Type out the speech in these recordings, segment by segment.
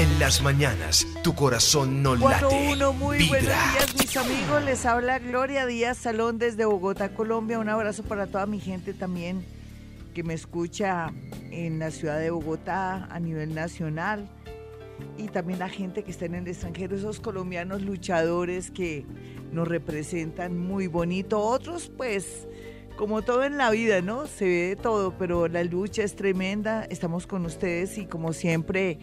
En las mañanas, tu corazón no late. Uno, muy buenos días, mis amigos. Les habla Gloria Díaz Salón desde Bogotá, Colombia. Un abrazo para toda mi gente también que me escucha en la ciudad de Bogotá a nivel nacional y también la gente que está en el extranjero, esos colombianos luchadores que nos representan muy bonito. Otros, pues, como todo en la vida, ¿no? Se ve de todo, pero la lucha es tremenda. Estamos con ustedes y como siempre,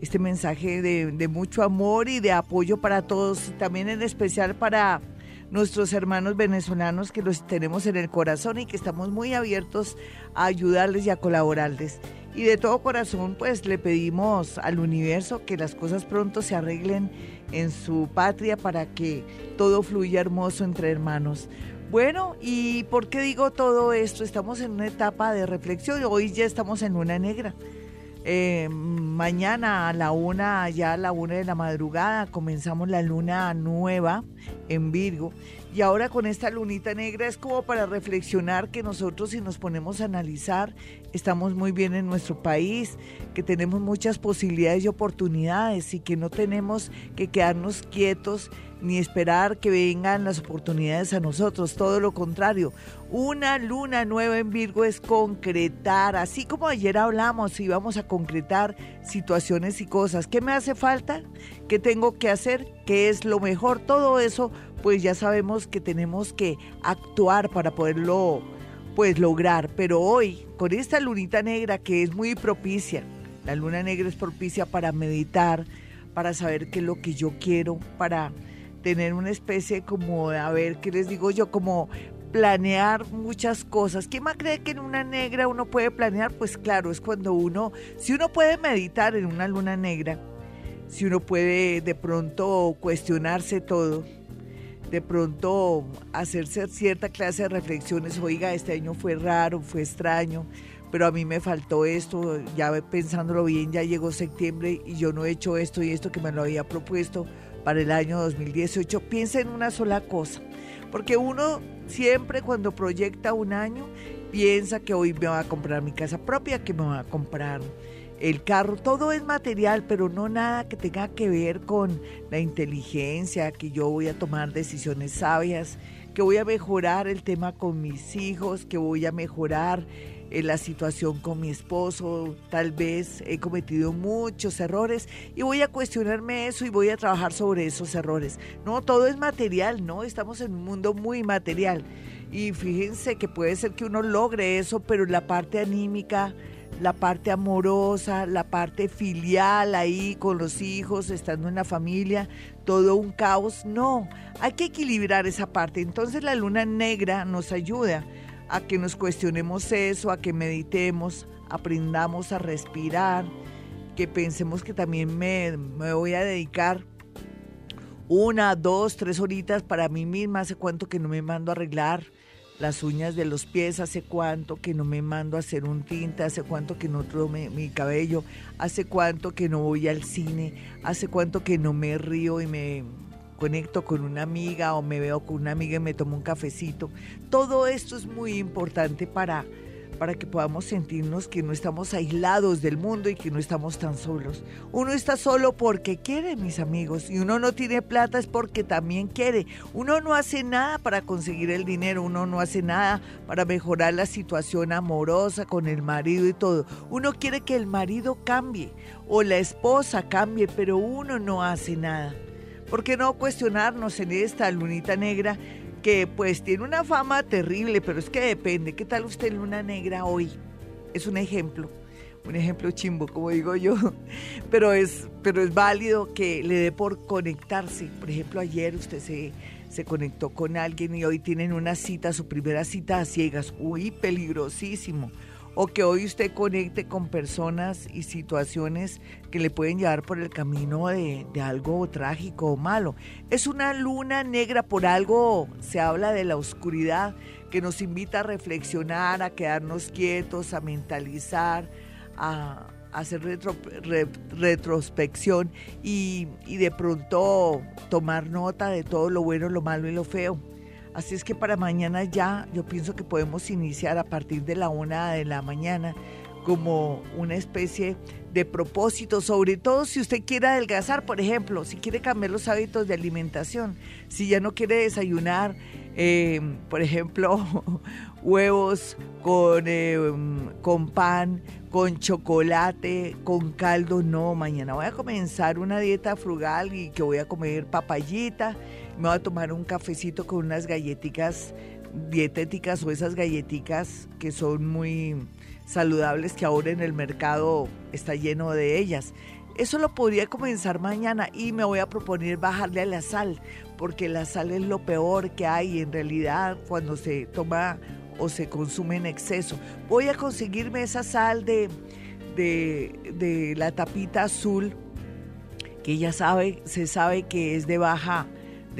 este mensaje de, mucho amor y de apoyo para todos, también en especial para nuestros hermanos venezolanos que los tenemos en el corazón y que estamos muy abiertos a ayudarles y a colaborarles. Y de todo corazón, pues le pedimos al universo que las cosas pronto se arreglen en su patria para que todo fluya hermoso entre hermanos. Bueno, ¿y por qué digo todo esto? Estamos en una etapa de reflexión. Hoy ya estamos en luna negra. Eh, mañana a la una, ya a la una de la madrugada, comenzamos la luna nueva en Virgo. Y ahora con esta lunita negra es como para reflexionar que nosotros si nos ponemos a analizar, estamos muy bien en nuestro país, que tenemos muchas posibilidades y oportunidades y que no tenemos que quedarnos quietos ni esperar que vengan las oportunidades a nosotros, todo lo contrario. Una luna nueva en Virgo es concretar, así como ayer hablamos, íbamos a concretar situaciones y cosas. ¿Qué me hace falta? ¿Qué tengo que hacer? ¿Qué es lo mejor? Todo eso, pues ya sabemos que tenemos que actuar para poderlo pues lograr, pero hoy con esta lunita negra que es muy propicia, la luna negra es propicia para meditar, para saber qué es lo que yo quiero, para tener una especie como, a ver, ¿qué les digo yo? Como planear muchas cosas. ¿Quién más cree que en una negra uno puede planear? Pues claro, es cuando uno, si uno puede meditar en una luna negra, si uno puede de pronto cuestionarse todo, de pronto hacerse cierta clase de reflexiones, oiga, este año fue raro, fue extraño, pero a mí me faltó esto, ya pensándolo bien, ya llegó septiembre y yo no he hecho esto y esto que me lo había propuesto para el año 2018. Piensa en una sola cosa, porque uno siempre cuando proyecta un año piensa que hoy me va a comprar mi casa propia, que me va a comprar el carro, todo es material, pero no nada que tenga que ver con la inteligencia, que yo voy a tomar decisiones sabias, que voy a mejorar el tema con mis hijos, que voy a mejorar en la situación con mi esposo, tal vez he cometido muchos errores y voy a cuestionarme eso y voy a trabajar sobre esos errores. No, todo es material, ¿no? Estamos en un mundo muy material y fíjense que puede ser que uno logre eso, pero la parte anímica, la parte amorosa, la parte filial ahí con los hijos, estando en la familia, todo un caos. No, hay que equilibrar esa parte. Entonces la luna negra nos ayuda a que nos cuestionemos eso, a que meditemos, aprendamos a respirar, que pensemos que también me, voy a dedicar una, dos, tres horitas para mí misma. Hace cuánto que no me mando a arreglar las uñas de los pies, hace cuánto que no me mando a hacer un tinte, hace cuánto que no tome mi cabello, hace cuánto que no voy al cine, hace cuánto que no me río y me conecto con una amiga o me veo con una amiga y me tomo un cafecito. Todo esto es muy importante para, para que podamos sentirnos que no estamos aislados del mundo y que no estamos tan solos. Uno está solo porque quiere, mis amigos, y uno no tiene plata es porque también quiere. Uno no hace nada para conseguir el dinero, uno no hace nada para mejorar la situación amorosa con el marido y todo. Uno quiere que el marido cambie o la esposa cambie, pero uno no hace nada. ¿Por qué no cuestionarnos en esta lunita negra que pues tiene una fama terrible, pero es que depende. ¿Qué tal usted luna negra hoy? Es un ejemplo, un ejemplo chimbo, como digo yo, pero es, pero es válido que le dé por conectarse. Por ejemplo, ayer usted se, se conectó con alguien y hoy tienen una cita, su primera cita a ciegas. Uy, peligrosísimo o que hoy usted conecte con personas y situaciones que le pueden llevar por el camino de, algo trágico o malo. Es una luna negra, por algo se habla de la oscuridad que nos invita a reflexionar, a quedarnos quietos, a mentalizar, a, hacer retrospección y, y de pronto tomar nota de todo lo bueno, lo malo y lo feo. Así es que para mañana ya yo pienso que podemos iniciar a partir de la una de la mañana como una especie de propósito, sobre todo si usted quiere adelgazar, por ejemplo, si quiere cambiar los hábitos de alimentación, si ya no quiere desayunar, eh, por ejemplo, huevos con, eh, con pan, con chocolate, con caldo, no, mañana voy a comenzar una dieta frugal y que voy a comer papayita, me voy a tomar un cafecito con unas galletitas dietéticas o esas galletitas que son muy saludables que ahora en el mercado está lleno de ellas. Eso lo podría comenzar mañana y me voy a proponer bajarle a la sal, porque la sal es lo peor que hay en realidad cuando se toma o se consume en exceso. Voy a conseguirme esa sal de, de, de la tapita azul, que ya sabe, se sabe que es de baja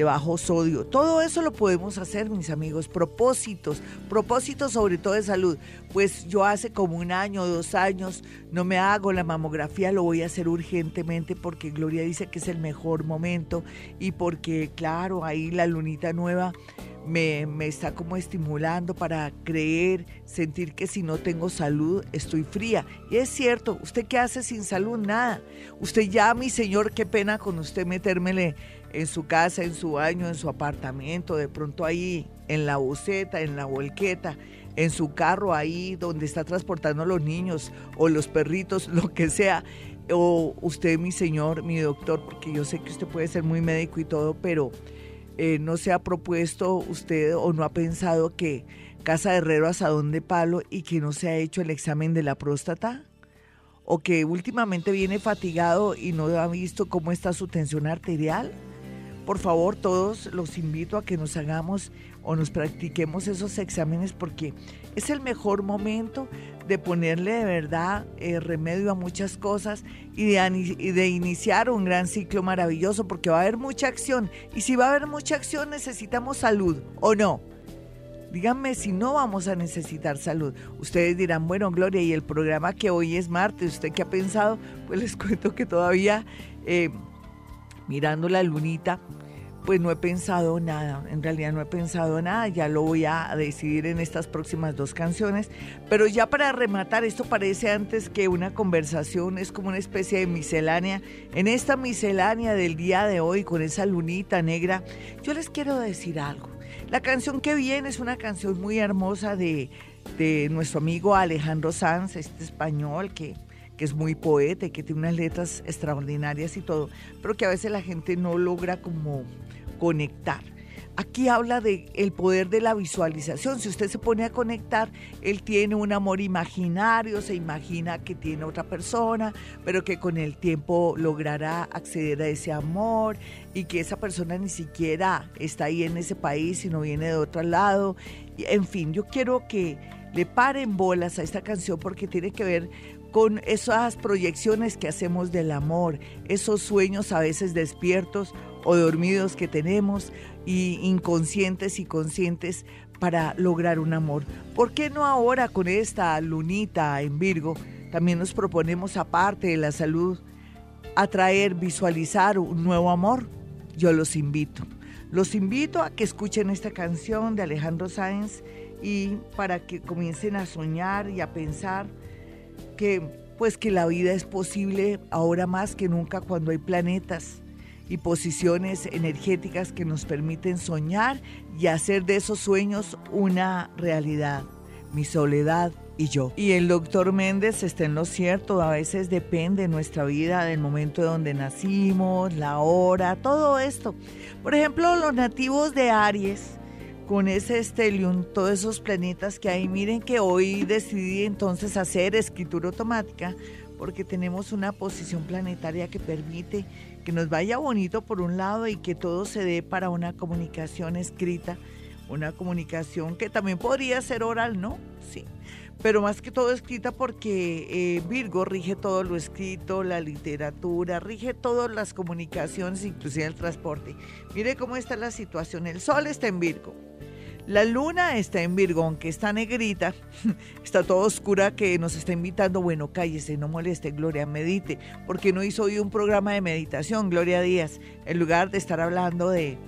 bajo sodio. Todo eso lo podemos hacer, mis amigos. Propósitos, propósitos sobre todo de salud. Pues yo hace como un año, dos años, no me hago la mamografía, lo voy a hacer urgentemente porque Gloria dice que es el mejor momento y porque, claro, ahí la lunita nueva me, me, está como estimulando para creer, sentir que si no tengo salud estoy fría. Y es cierto, ¿usted qué hace sin salud? Nada. Usted ya, mi señor, qué pena con usted metérmele en su casa, en su baño, en su apartamento, de pronto ahí en la buceta, en la volqueta, en su carro ahí donde está transportando a los niños o los perritos, lo que sea. O usted, mi señor, mi doctor, porque yo sé que usted puede ser muy médico y todo, pero eh, no se ha propuesto usted o no ha pensado que casa de herrero asadón de palo y que no se ha hecho el examen de la próstata o que últimamente viene fatigado y no ha visto cómo está su tensión arterial por favor, todos los invito a que nos hagamos o nos practiquemos esos exámenes porque es el mejor momento de ponerle de verdad eh, remedio a muchas cosas y de, iniciar un gran ciclo maravilloso porque va a haber mucha acción. Y si va a haber mucha acción necesitamos salud o no. Díganme si no vamos a necesitar salud. Ustedes dirán, bueno, Gloria, y el programa que hoy es martes, ¿usted qué ha pensado? Pues les cuento que todavía eh, mirando la lunita, pues no he pensado nada, en realidad no he pensado nada, ya lo voy a decidir en estas próximas dos canciones, pero ya para rematar, esto parece antes que una conversación, es como una especie de miscelánea, en esta miscelánea del día de hoy con esa lunita negra, yo les quiero decir algo. La canción que viene es una canción muy hermosa de, de nuestro amigo Alejandro Sanz, este español que que es muy poeta y que tiene unas letras extraordinarias y todo, pero que a veces la gente no logra como conectar. Aquí habla de el poder de la visualización. Si usted se pone a conectar, él tiene un amor imaginario, se imagina que tiene otra persona, pero que con el tiempo logrará acceder a ese amor y que esa persona ni siquiera está ahí en ese país, sino viene de otro lado. En fin, yo quiero que le paren bolas a esta canción porque tiene que ver con esas proyecciones que hacemos del amor, esos sueños a veces despiertos o dormidos que tenemos y inconscientes y conscientes para lograr un amor. ¿Por qué no ahora con esta lunita en Virgo también nos proponemos aparte de la salud atraer, visualizar un nuevo amor? Yo los invito. Los invito a que escuchen esta canción de Alejandro Sáenz y para que comiencen a soñar y a pensar pues que la vida es posible ahora más que nunca cuando hay planetas y posiciones energéticas que nos permiten soñar y hacer de esos sueños una realidad. Mi soledad y yo. Y el doctor Méndez está en lo cierto, a veces depende nuestra vida del momento de donde nacimos, la hora, todo esto. Por ejemplo, los nativos de Aries con ese stellium, todos esos planetas que hay. Miren que hoy decidí entonces hacer escritura automática porque tenemos una posición planetaria que permite que nos vaya bonito por un lado y que todo se dé para una comunicación escrita, una comunicación que también podría ser oral, ¿no? Sí, pero más que todo escrita porque eh, Virgo rige todo lo escrito, la literatura, rige todas las comunicaciones, inclusive el transporte. Mire cómo está la situación, el sol está en Virgo. La luna está en Virgo, aunque está negrita, está toda oscura que nos está invitando, bueno, cállese, no moleste, Gloria, medite, porque no hizo hoy un programa de meditación, Gloria Díaz, en lugar de estar hablando de,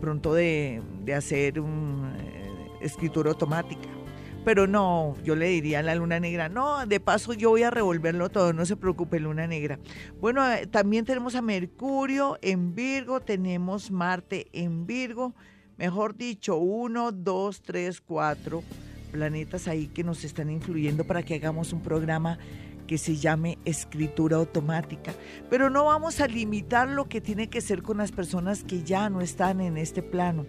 pronto de, hacer una eh, escritura automática. Pero no, yo le diría a la luna negra, no, de paso yo voy a revolverlo todo, no se preocupe, luna negra. Bueno, eh, también tenemos a Mercurio en Virgo, tenemos Marte en Virgo, mejor dicho, uno, dos, tres, cuatro planetas ahí que nos están influyendo para que hagamos un programa que se llame escritura automática. Pero no vamos a limitar lo que tiene que ser con las personas que ya no están en este plano.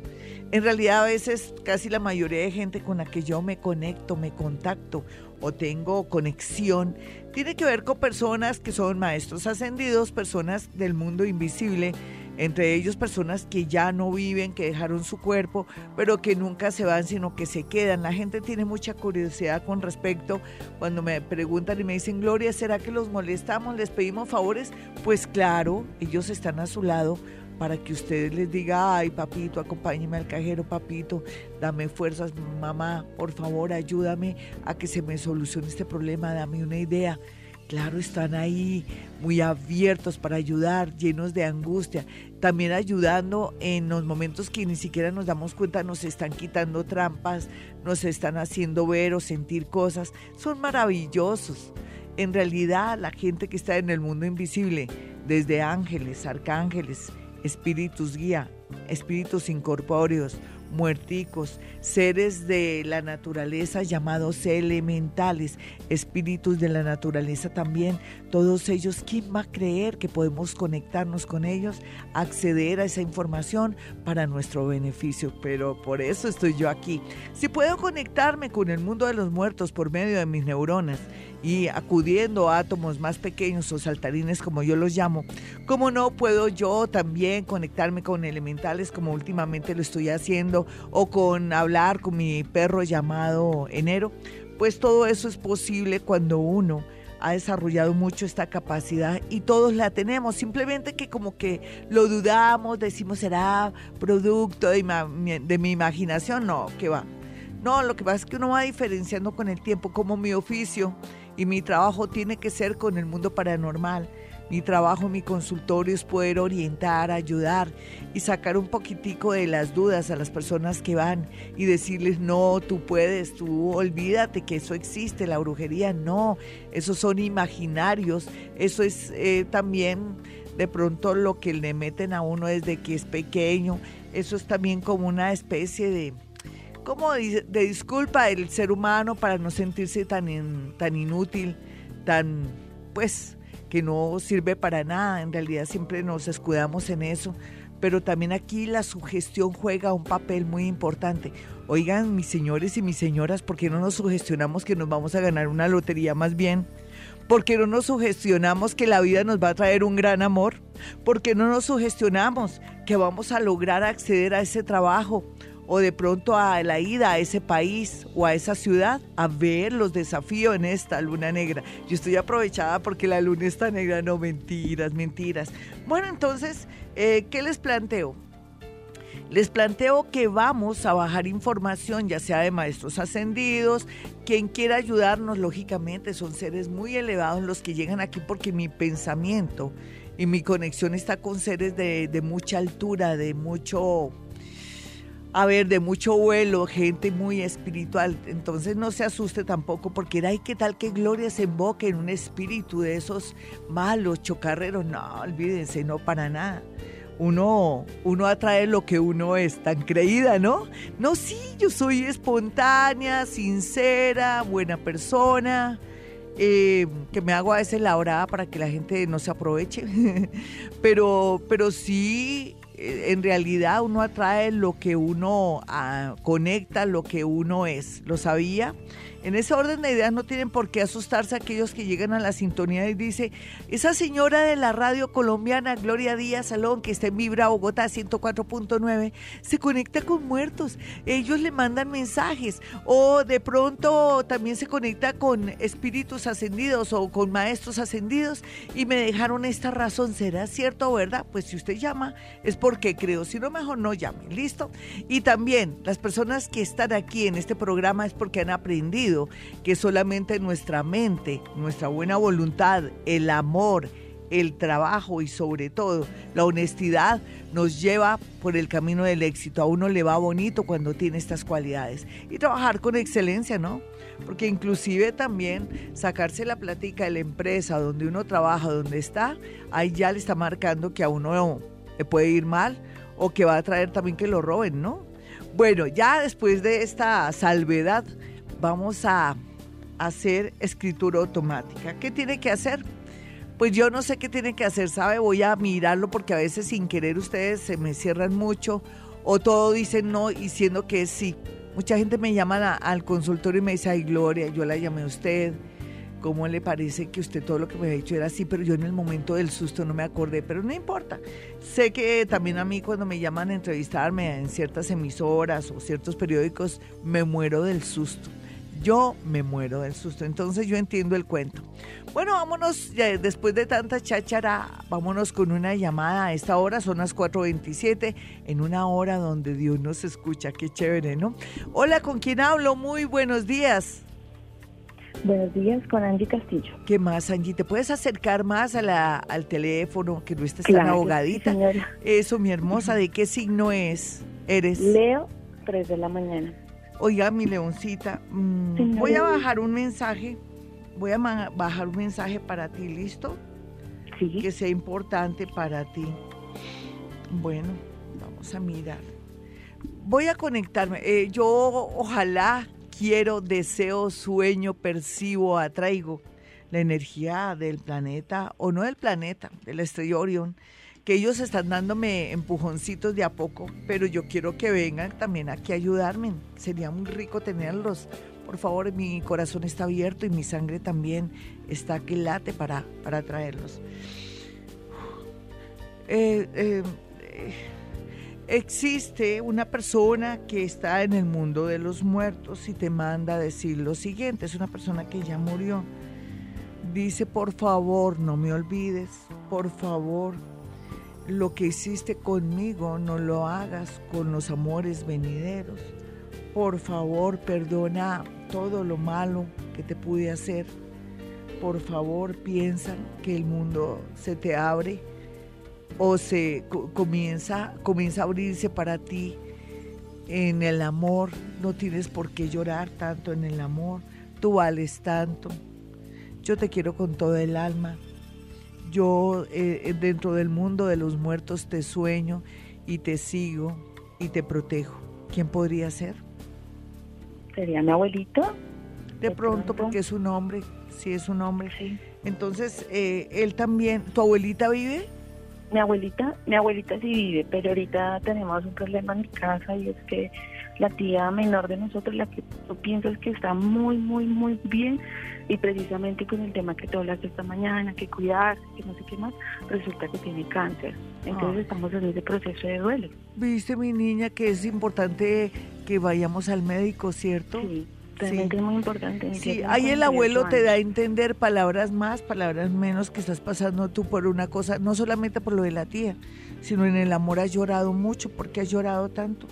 En realidad a veces casi la mayoría de gente con la que yo me conecto, me contacto o tengo conexión, tiene que ver con personas que son maestros ascendidos, personas del mundo invisible entre ellos personas que ya no viven, que dejaron su cuerpo, pero que nunca se van, sino que se quedan. La gente tiene mucha curiosidad con respecto cuando me preguntan y me dicen, Gloria, ¿será que los molestamos? ¿Les pedimos favores? Pues claro, ellos están a su lado para que ustedes les diga, ay papito, acompáñeme al cajero, papito, dame fuerzas, mamá, por favor, ayúdame a que se me solucione este problema, dame una idea. Claro, están ahí muy abiertos para ayudar, llenos de angustia, también ayudando en los momentos que ni siquiera nos damos cuenta, nos están quitando trampas, nos están haciendo ver o sentir cosas. Son maravillosos. En realidad, la gente que está en el mundo invisible, desde ángeles, arcángeles, espíritus guía, espíritus incorpóreos, muerticos, seres de la naturaleza llamados elementales, espíritus de la naturaleza también, todos ellos, ¿quién va a creer que podemos conectarnos con ellos, acceder a esa información para nuestro beneficio? Pero por eso estoy yo aquí. Si puedo conectarme con el mundo de los muertos por medio de mis neuronas, y acudiendo a átomos más pequeños o saltarines como yo los llamo, ¿cómo no puedo yo también conectarme con elementales como últimamente lo estoy haciendo o con hablar con mi perro llamado Enero? Pues todo eso es posible cuando uno ha desarrollado mucho esta capacidad y todos la tenemos, simplemente que como que lo dudamos, decimos será producto de mi, imaginación, no, que va. No, lo que pasa es que uno va diferenciando con el tiempo, como mi oficio y mi trabajo tiene que ser con el mundo paranormal. Mi trabajo, mi consultorio es poder orientar, ayudar y sacar un poquitico de las dudas a las personas que van y decirles, no, tú puedes, tú olvídate que eso existe, la brujería, no, esos son imaginarios, eso es eh, también de pronto lo que le meten a uno desde que es pequeño, eso es también como una especie de como de, disculpa el ser humano para no sentirse tan, tan inútil, tan, pues, que no sirve para nada. En realidad siempre nos escudamos en eso. Pero también aquí la sugestión juega un papel muy importante. Oigan, mis señores y mis señoras, ¿por qué no nos sugestionamos que nos vamos a ganar una lotería más bien? ¿Por qué no nos sugestionamos que la vida nos va a traer un gran amor? ¿Por qué no nos sugestionamos que vamos a lograr acceder a ese trabajo? O de pronto a la ida a ese país o a esa ciudad a ver los desafíos en esta luna negra. Yo estoy aprovechada porque la luna está negra, no mentiras, mentiras. Bueno, entonces, eh, ¿qué les planteo? Les planteo que vamos a bajar información, ya sea de maestros ascendidos, quien quiera ayudarnos, lógicamente, son seres muy elevados los que llegan aquí porque mi pensamiento y mi conexión está con seres de, de mucha altura, de mucho a ver, de mucho vuelo, gente muy espiritual. Entonces no se asuste tampoco porque hay que tal que Gloria se emboque en un espíritu de esos malos chocarreros. No, olvídense, no para nada. Uno, uno atrae lo que uno es, tan creída, ¿no? No, sí, yo soy espontánea, sincera, buena persona. Eh, que me hago a veces la hora para que la gente no se aproveche, pero, pero sí en realidad uno atrae lo que uno ah, conecta, lo que uno es. ¿Lo sabía? En ese orden de ideas no tienen por qué asustarse aquellos que llegan a la sintonía y dice, esa señora de la radio colombiana, Gloria Díaz Salón, que está en Vibra Bogotá 104.9, se conecta con muertos. Ellos le mandan mensajes o de pronto también se conecta con espíritus ascendidos o con maestros ascendidos y me dejaron esta razón. ¿Será cierto o verdad? Pues si usted llama es porque creo, si no mejor no llame, ¿listo? Y también las personas que están aquí en este programa es porque han aprendido que solamente nuestra mente, nuestra buena voluntad, el amor, el trabajo y sobre todo la honestidad nos lleva por el camino del éxito. A uno le va bonito cuando tiene estas cualidades. Y trabajar con excelencia, ¿no? Porque inclusive también sacarse la plática de la empresa donde uno trabaja, donde está, ahí ya le está marcando que a uno le puede ir mal o que va a traer también que lo roben, ¿no? Bueno, ya después de esta salvedad, vamos a hacer escritura automática. ¿Qué tiene que hacer? Pues yo no sé qué tiene que hacer, ¿sabe? Voy a mirarlo porque a veces sin querer ustedes se me cierran mucho o todo dicen no y siendo que sí. Mucha gente me llama al consultorio y me dice, ay Gloria, yo la llamé a usted, ¿cómo le parece que usted todo lo que me ha dicho era así? Pero yo en el momento del susto no me acordé, pero no importa. Sé que también a mí cuando me llaman a entrevistarme en ciertas emisoras o ciertos periódicos, me muero del susto yo me muero del susto. Entonces yo entiendo el cuento. Bueno, vámonos, después de tanta cháchara, vámonos con una llamada a esta hora, son las 4.27, en una hora donde Dios nos escucha, qué chévere, ¿no? Hola, ¿con quién hablo? Muy buenos días. Buenos días, con Angie Castillo. ¿Qué más, Angie? ¿Te puedes acercar más a la, al teléfono, que no estés tan ahogadita? Eso, mi hermosa, ¿de qué signo es? ¿Eres? Leo, 3 de la mañana. Oiga, mi leoncita, mm, voy a bajar un mensaje, voy a bajar un mensaje para ti, ¿listo? Sí. Que sea importante para ti. Bueno, vamos a mirar. Voy a conectarme. Eh, yo ojalá quiero, deseo, sueño, percibo, atraigo la energía del planeta, o no del planeta, del estrella Orión que ellos están dándome empujoncitos de a poco, pero yo quiero que vengan también aquí a ayudarme. Sería muy rico tenerlos. Por favor, mi corazón está abierto y mi sangre también está que late para, para traerlos. Eh, eh, existe una persona que está en el mundo de los muertos y te manda a decir lo siguiente. Es una persona que ya murió. Dice, por favor, no me olvides. Por favor, lo que hiciste conmigo no lo hagas con los amores venideros. Por favor, perdona todo lo malo que te pude hacer. Por favor, piensa que el mundo se te abre o se comienza, comienza a abrirse para ti en el amor. No tienes por qué llorar tanto en el amor. Tú vales tanto. Yo te quiero con todo el alma yo eh, eh, dentro del mundo de los muertos te sueño y te sigo y te protejo. ¿Quién podría ser? Sería mi abuelito. De, pronto, porque es un hombre, sí es un hombre. Sí. Entonces, eh, él también, ¿tu abuelita vive? Mi abuelita, mi abuelita sí vive, pero ahorita tenemos un problema en mi casa y es que la tía menor de nosotros, la que tú piensas que está muy, muy, muy bien, y precisamente con el tema que tú hablaste esta mañana, que cuidar, que no sé qué más, resulta que tiene cáncer. Entonces ah. estamos en ese proceso de duelo. Viste, mi niña, que es importante que vayamos al médico, ¿cierto? Sí. Realmente es muy importante. Sí, ahí el abuelo te da a entender palabras más, palabras menos que estás pasando tú por una cosa, no solamente por lo de la tía, sino en el amor has llorado mucho. ¿Por qué has llorado tanto?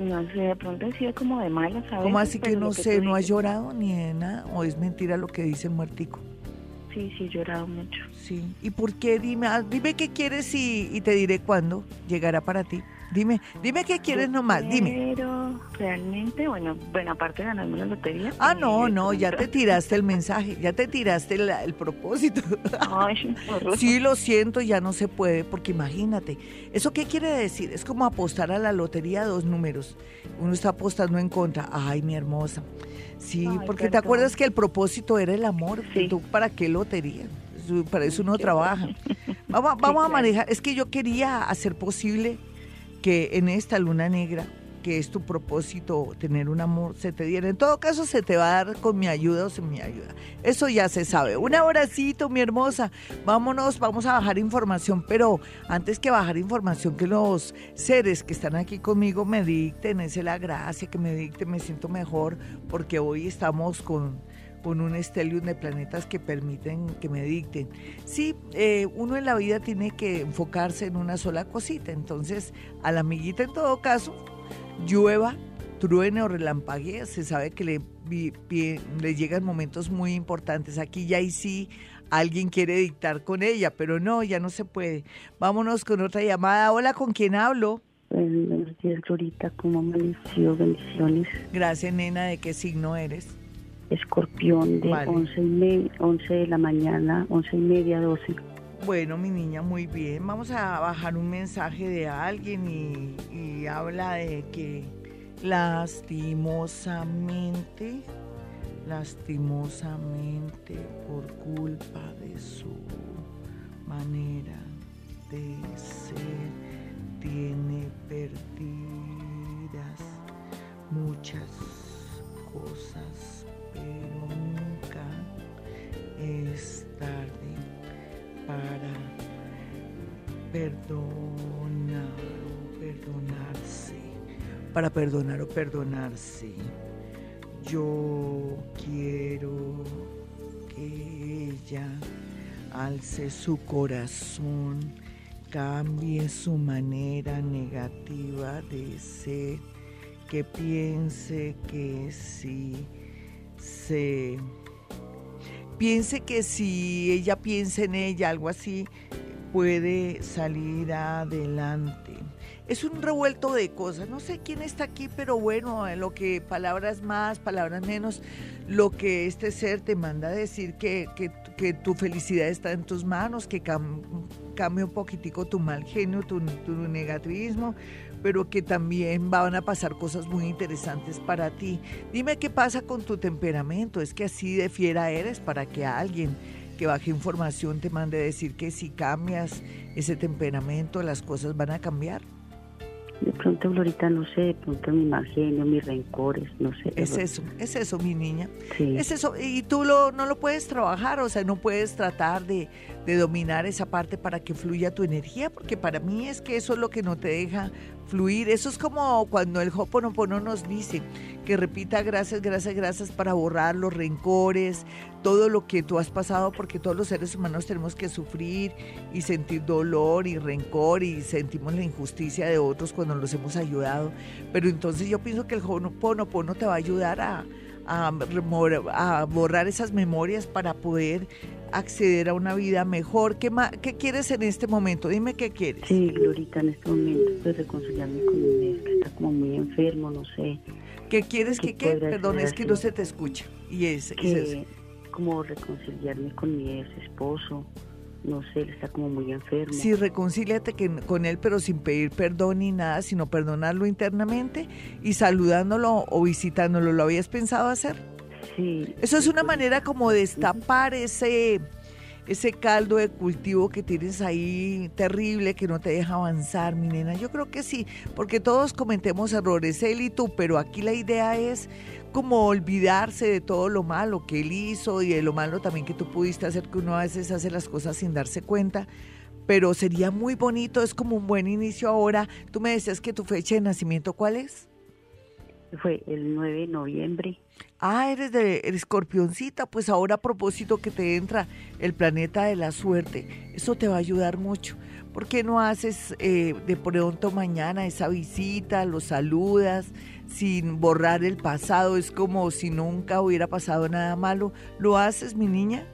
No sé, de pronto ha sido como de malas, ¿sabes? ¿Cómo así que no sé, no has llorado ni de nada? ¿O es mentira lo que dice muertico? Sí, sí, he llorado mucho. Sí. ¿Y por qué? Dime, ah, dime qué quieres y, y te diré cuándo llegará para ti. Dime, dime qué quieres nomás, dime. Pero realmente, bueno, bueno, aparte de ganarme la lotería. Ah, no, no, ya te tiraste el mensaje, ya te tiraste el, propósito. Ay, sí, lo siento, ya no se puede, porque imagínate, ¿eso qué quiere decir? Es como apostar a la lotería dos números. Uno está apostando en contra. Ay, mi hermosa. Sí, porque te acuerdas que el propósito era el amor. Sí. ¿Tú para qué lotería? Para eso uno trabaja. Vamos, vamos a manejar. Es que yo quería hacer posible que en esta luna negra, que es tu propósito tener un amor, se te diera. En todo caso, se te va a dar con mi ayuda o sin mi ayuda. Eso ya se sabe. Un abracito, mi hermosa. Vámonos, vamos a bajar información, pero antes que bajar información, que los seres que están aquí conmigo me dicten, es la gracia, que me dicten, me siento mejor, porque hoy estamos con con un estelium de planetas que permiten que me dicten. Sí, eh, uno en la vida tiene que enfocarse en una sola cosita, entonces a la amiguita en todo caso, llueva, truene o relampaguee, se sabe que le, le llegan momentos muy importantes. Aquí ya y sí alguien quiere dictar con ella, pero no, ya no se puede. Vámonos con otra llamada. Hola, ¿con quién hablo? Buenos días, Glorita. ¿Cómo amaneció? Bendiciones. Gracias, nena. ¿De qué signo eres? Escorpión de Vale. 11, y me- 11 de la mañana, 11 y media, 12. Bueno, mi niña, muy bien. Vamos a bajar un mensaje de alguien y, y habla de que lastimosamente, lastimosamente, por culpa de su manera de ser, tiene perdidas muchas cosas, nunca es tarde para perdonar o perdonarse. Para perdonar o perdonarse. Yo quiero que ella alce su corazón, cambie su manera negativa de ser, que piense que si se piense que si ella piensa en ella, algo así, puede salir adelante. Es un revuelto de cosas. No sé quién está aquí, pero bueno, eh, lo que palabras más, palabras menos, lo que este ser te manda a decir que, que, que tu felicidad está en tus manos, que cam- cambie un poquitico tu mal genio, tu, tu negativismo, pero que también van a pasar cosas muy interesantes para ti. Dime qué pasa con tu temperamento. Es que así de fiera eres para que alguien que baje información te mande decir que si cambias ese temperamento las cosas van a cambiar. De pronto, Glorita, no sé, de pronto mi mal genio, mis rencores, no sé. Es eso, es eso, mi niña. Sí. Es eso, y tú lo, no lo puedes trabajar, o sea, no puedes tratar de, de dominar esa parte para que fluya tu energía, porque para mí es que eso es lo que no te deja Eso es como cuando el Hoponopono nos dice que repita gracias, gracias, gracias para borrar los rencores, todo lo que tú has pasado, porque todos los seres humanos tenemos que sufrir y sentir dolor y rencor y sentimos la injusticia de otros cuando los hemos ayudado. Pero entonces yo pienso que el Hoponopono te va a ayudar a, a borrar esas memorias para poder acceder a una vida mejor. ¿Qué, ma- ¿Qué quieres en este momento? Dime qué quieres. Sí, Glorita, en este momento, pues reconciliarme con mi ex, que está como muy enfermo, no sé. ¿Qué quieres que ¿Qué qué? Perdón, es que no se te escucha. Y es, es eso. Que como reconciliarme con mi ex esposo, no sé, él está como muy enfermo. Sí, reconcíliate que- con él, pero sin pedir perdón ni nada, sino perdonarlo internamente y saludándolo o visitándolo. ¿Lo habías pensado hacer? Sí. Eso es una manera como de destapar ese, ese caldo de cultivo que tienes ahí terrible que no te deja avanzar, mi nena. Yo creo que sí, porque todos cometemos errores, él y tú, pero aquí la idea es como olvidarse de todo lo malo que él hizo y de lo malo también que tú pudiste hacer, que uno a veces hace las cosas sin darse cuenta. Pero sería muy bonito, es como un buen inicio ahora. Tú me decías que tu fecha de nacimiento, ¿cuál es? Fue el 9 de noviembre. Ah, eres de escorpioncita, pues ahora a propósito que te entra el planeta de la suerte, eso te va a ayudar mucho. ¿Por qué no haces eh, de pronto mañana esa visita, lo saludas sin borrar el pasado? Es como si nunca hubiera pasado nada malo. ¿Lo haces, mi niña?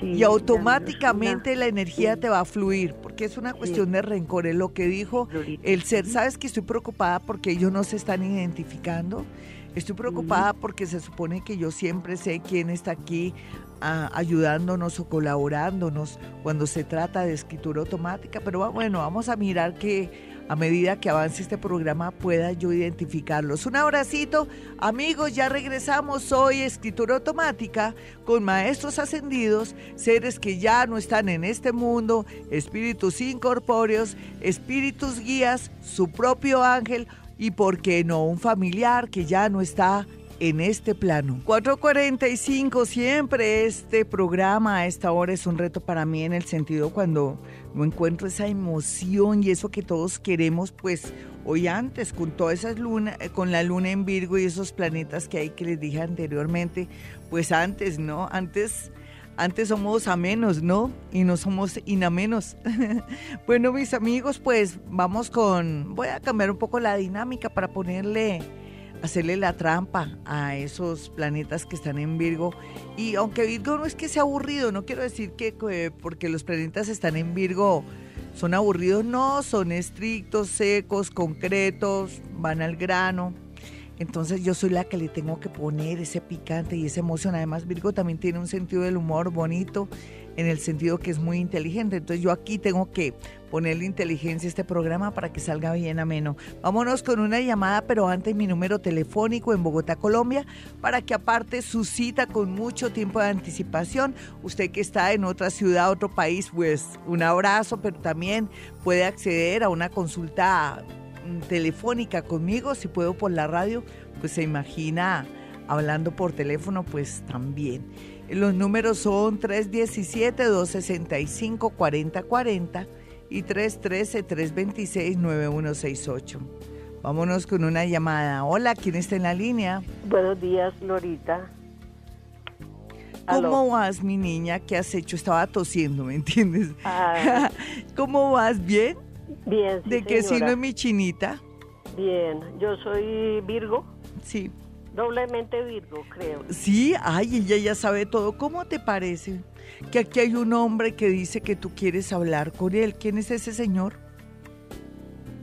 Sí, Y automáticamente la energía sí. te va a fluir, porque es una cuestión de rencor, es lo que dijo el ser. ¿Sabes que estoy preocupada porque ellos no se están identificando? Estoy preocupada porque se supone que yo siempre sé quién está aquí ah, ayudándonos o colaborándonos cuando se trata de escritura automática, pero bueno, vamos a mirar que a medida que avance este programa pueda yo identificarlos. Un abracito, amigos, ya regresamos hoy escritura automática con maestros ascendidos, seres que ya no están en este mundo, espíritus incorpóreos, espíritus guías, su propio ángel y, por qué no, un familiar que ya no está en este plano. 445, siempre este programa a esta hora es un reto para mí en el sentido cuando no encuentro esa emoción y eso que todos queremos, pues hoy antes, con todas esas lunas, eh, con la luna en Virgo y esos planetas que hay que les dije anteriormente, pues antes, ¿no? Antes... Antes somos amenos, ¿no? Y no somos inamenos. bueno, mis amigos, pues vamos con... Voy a cambiar un poco la dinámica para ponerle hacerle la trampa a esos planetas que están en Virgo. Y aunque Virgo no es que sea aburrido, no quiero decir que porque los planetas están en Virgo son aburridos, no, son estrictos, secos, concretos, van al grano. Entonces yo soy la que le tengo que poner ese picante y esa emoción. Además Virgo también tiene un sentido del humor bonito en el sentido que es muy inteligente. Entonces yo aquí tengo que ponerle inteligencia a este programa para que salga bien ameno. Vámonos con una llamada, pero antes mi número telefónico en Bogotá, Colombia, para que aparte su cita con mucho tiempo de anticipación. Usted que está en otra ciudad, otro país, pues un abrazo, pero también puede acceder a una consulta telefónica conmigo, si puedo por la radio, pues se imagina hablando por teléfono, pues también. Los números son 317-265-4040 y 313-326-9168. Vámonos con una llamada. Hola, ¿quién está en la línea? Buenos días, Lorita. ¿Cómo vas, mi niña? ¿Qué has hecho? Estaba tosiendo, ¿me entiendes? Ah. ¿Cómo vas? ¿Bien? Bien, sí, ¿De qué signo es mi chinita? Bien, yo soy Virgo. Sí. Doblemente Virgo, creo. Sí, ay, ella ya sabe todo. ¿Cómo te parece? Que aquí hay un hombre que dice que tú quieres hablar con él. ¿Quién es ese señor?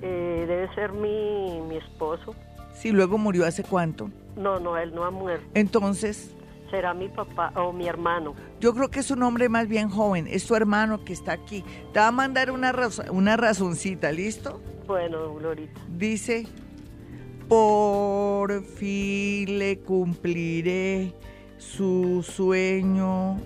Eh, debe ser mi, mi esposo. Sí, luego murió hace cuánto. No, no, él no ha muerto. Entonces. Será mi papá o mi hermano. Yo creo que es un hombre más bien joven. Es tu hermano que está aquí. Te va a mandar una, una razoncita, ¿listo? Bueno, Glorita. Dice, por fin le cumpliré su sueño.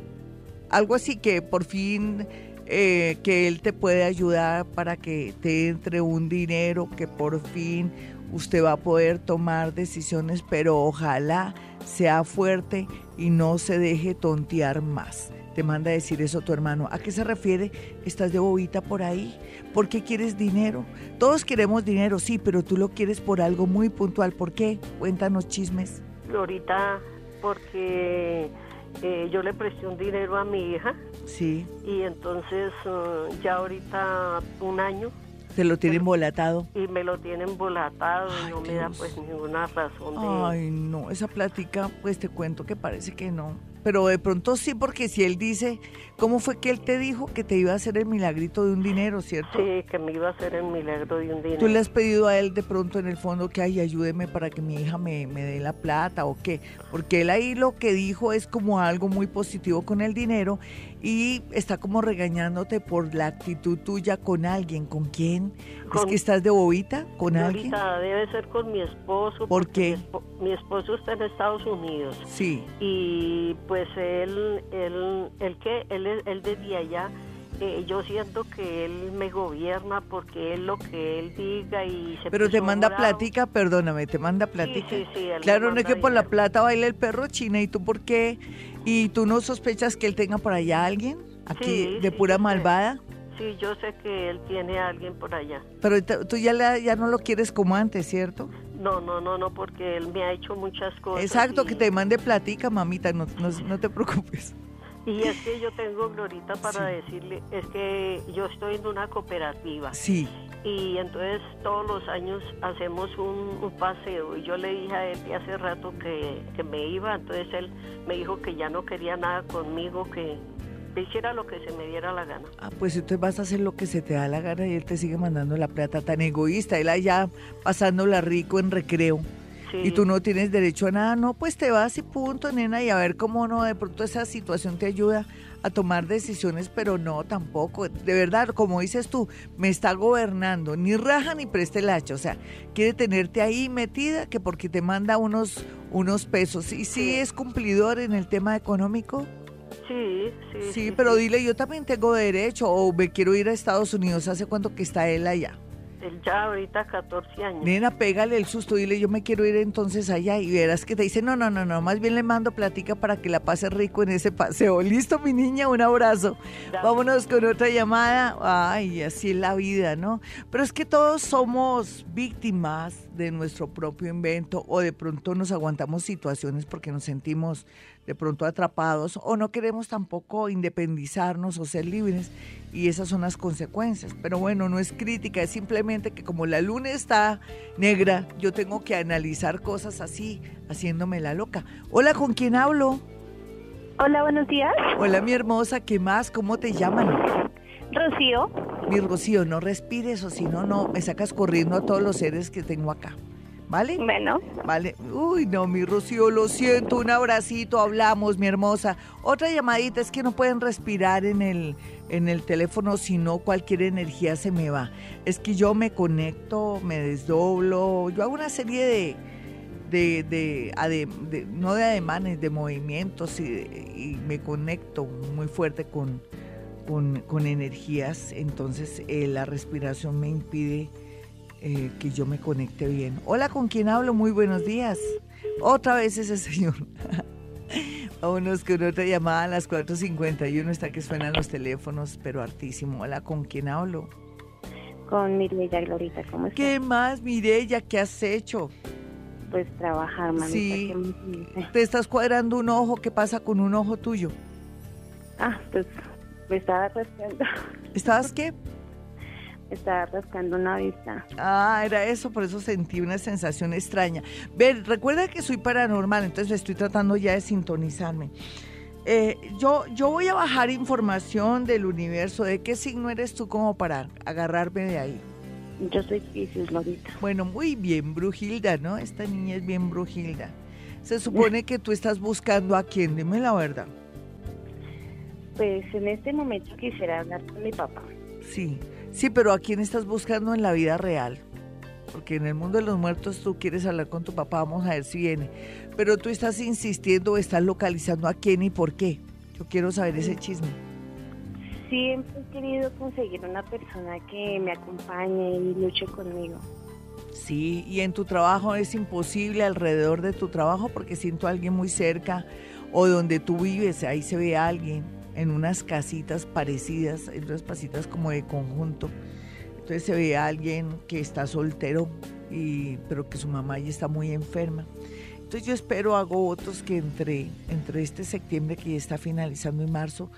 Algo así que por fin eh, que él te puede ayudar para que te entre un dinero, que por fin usted va a poder tomar decisiones, pero ojalá sea fuerte y no se deje tontear más. Te manda a decir eso tu hermano. ¿A qué se refiere? ¿Estás de bobita por ahí? ¿Por qué quieres dinero? Todos queremos dinero, sí, pero tú lo quieres por algo muy puntual. ¿Por qué? Cuéntanos chismes. Ahorita, porque eh, yo le presté un dinero a mi hija. Sí. Y entonces uh, ya ahorita un año. ¿Te lo tienen volatado? Y me lo tienen volatado y no me da pues ninguna razón de... Ay, no, esa plática, pues te cuento que parece que no pero de pronto sí, porque si él dice, ¿cómo fue que él te dijo que te iba a hacer el milagrito de un dinero, cierto? Sí, que me iba a hacer el milagro de un dinero. ¿Tú le has pedido a él de pronto en el fondo que, ay, ayúdeme para que mi hija me, me dé la plata o qué? Porque él ahí lo que dijo es como algo muy positivo con el dinero y está como regañándote por la actitud tuya con alguien. ¿Con quién? ¿Es que estás de bobita con alguien? debe ser con mi esposo. ¿Por qué? Mi, esposo está en Estados Unidos. Sí. Y pues él, él, él que, él, él desde allá, eh, yo siento que él me gobierna porque él lo que él diga y se Pero te manda platica, perdóname, te manda platica. Sí, sí, sí, claro, no es que por la plata baila el perro china y tú por qué ¿Y tú no sospechas que él tenga por allá alguien? Aquí de pura malvada. Sí, yo sé que él tiene a alguien por allá. Pero tú ya, ya no lo quieres como antes, ¿cierto? No, no, no, no, porque él me ha hecho muchas cosas. Exacto, que te mande platica, mamita, no, no, te preocupes. Y es que yo tengo, Glorita, para decirle, es que yo estoy en una cooperativa. Sí y entonces todos los años hacemos un, paseo y yo le dije a él hace rato que, que, me iba, entonces él me dijo que ya no quería nada conmigo, que hiciera lo que se me diera la gana. Ah, pues entonces vas a hacer lo que se te da la gana y él te sigue mandando la plata tan egoísta, él allá pasándola rico en recreo. Y tú no tienes derecho a nada, no, pues te vas y punto, nena, y a ver cómo no, de pronto esa situación te ayuda a tomar decisiones, pero no tampoco. De verdad, como dices tú, me está gobernando, ni raja ni preste el hacha. O sea, quiere tenerte ahí metida que porque te manda unos, unos pesos. ¿Y si es cumplidor en el tema económico? Sí, sí. Sí, pero dile, yo también tengo derecho o me quiero ir a Estados Unidos. ¿Hace cuánto que está él allá? Él ya ahorita 14 años. Nena, pégale el susto, dile yo me quiero ir entonces allá y verás que te dice, no, no, no, no, más bien le mando platica para que la pase rico en ese paseo. Listo, mi niña, un abrazo. Vámonos con otra llamada. Ay, así es la vida, ¿no? Pero es que todos somos víctimas de nuestro propio invento o de pronto nos aguantamos situaciones porque nos sentimos de pronto atrapados o no queremos tampoco independizarnos o ser libres y esas son las consecuencias. Pero bueno, no es crítica, es simplemente que como la luna está negra, yo tengo que analizar cosas así, haciéndome la loca. Hola, ¿con quién hablo? Hola, buenos días. Hola, mi hermosa, ¿qué más? ¿Cómo te llaman? Rocío. Mi Rocío, no respires o si no, no, me sacas corriendo a todos los seres que tengo acá. ¿Vale? Bueno. Vale. Uy, no, mi Rocío, lo siento. Un abracito, hablamos, mi hermosa. Otra llamadita, es que no pueden respirar en el, en el teléfono, si no cualquier energía se me va. Es que yo me conecto, me desdoblo, yo hago una serie de, de, de, no de ademanes, de movimientos y, me conecto muy fuerte con, con, energías. Entonces eh, la respiración me impide eh, que yo me conecte bien. Hola, ¿con quién hablo? Muy buenos días. Otra vez ese señor. Vámonos con otra llamada a las 4.51, está que suenan los teléfonos, pero hartísimo. Hola, ¿con quién hablo? Con Mireya Glorita, ¿cómo estás? ¿Qué más, Mireya? ¿Qué has hecho? Pues trabajar, mamita. Sí. ¿Te estás cuadrando un ojo? ¿Qué pasa con un ojo tuyo? Ah, pues me estaba rascando. ¿Estabas qué? estaba rascando una vista. Ah, era eso, por eso sentí una sensación extraña. Ver, recuerda que soy paranormal, entonces estoy tratando ya de sintonizarme. Eh, yo, yo voy a bajar información del universo. ¿De qué signo eres tú como para agarrarme de ahí? Yo soy Pisces, Lorita. Bueno, muy bien, Brujilda, ¿no? Esta niña es bien Brujilda. Se supone que tú estás buscando a quién, dime la verdad. Pues en este momento quisiera hablar con mi papá. Sí. Sí, pero ¿a quién estás buscando en la vida real? Porque en el mundo de los muertos tú quieres hablar con tu papá, vamos a ver si viene. Pero tú estás insistiendo estás localizando a quién y por qué. Yo quiero saber ese chisme. Siempre he querido conseguir una persona que me acompañe y luche conmigo. Sí, y en tu trabajo es imposible alrededor de tu trabajo porque siento a alguien muy cerca o donde tú vives, ahí se ve a alguien en unas casitas parecidas, en unas casitas como de conjunto. Entonces se ve a alguien que está soltero, y, pero que su mamá ya está muy enferma. Entonces yo espero, hago otros que entre, entre este septiembre que ya está finalizando en marzo,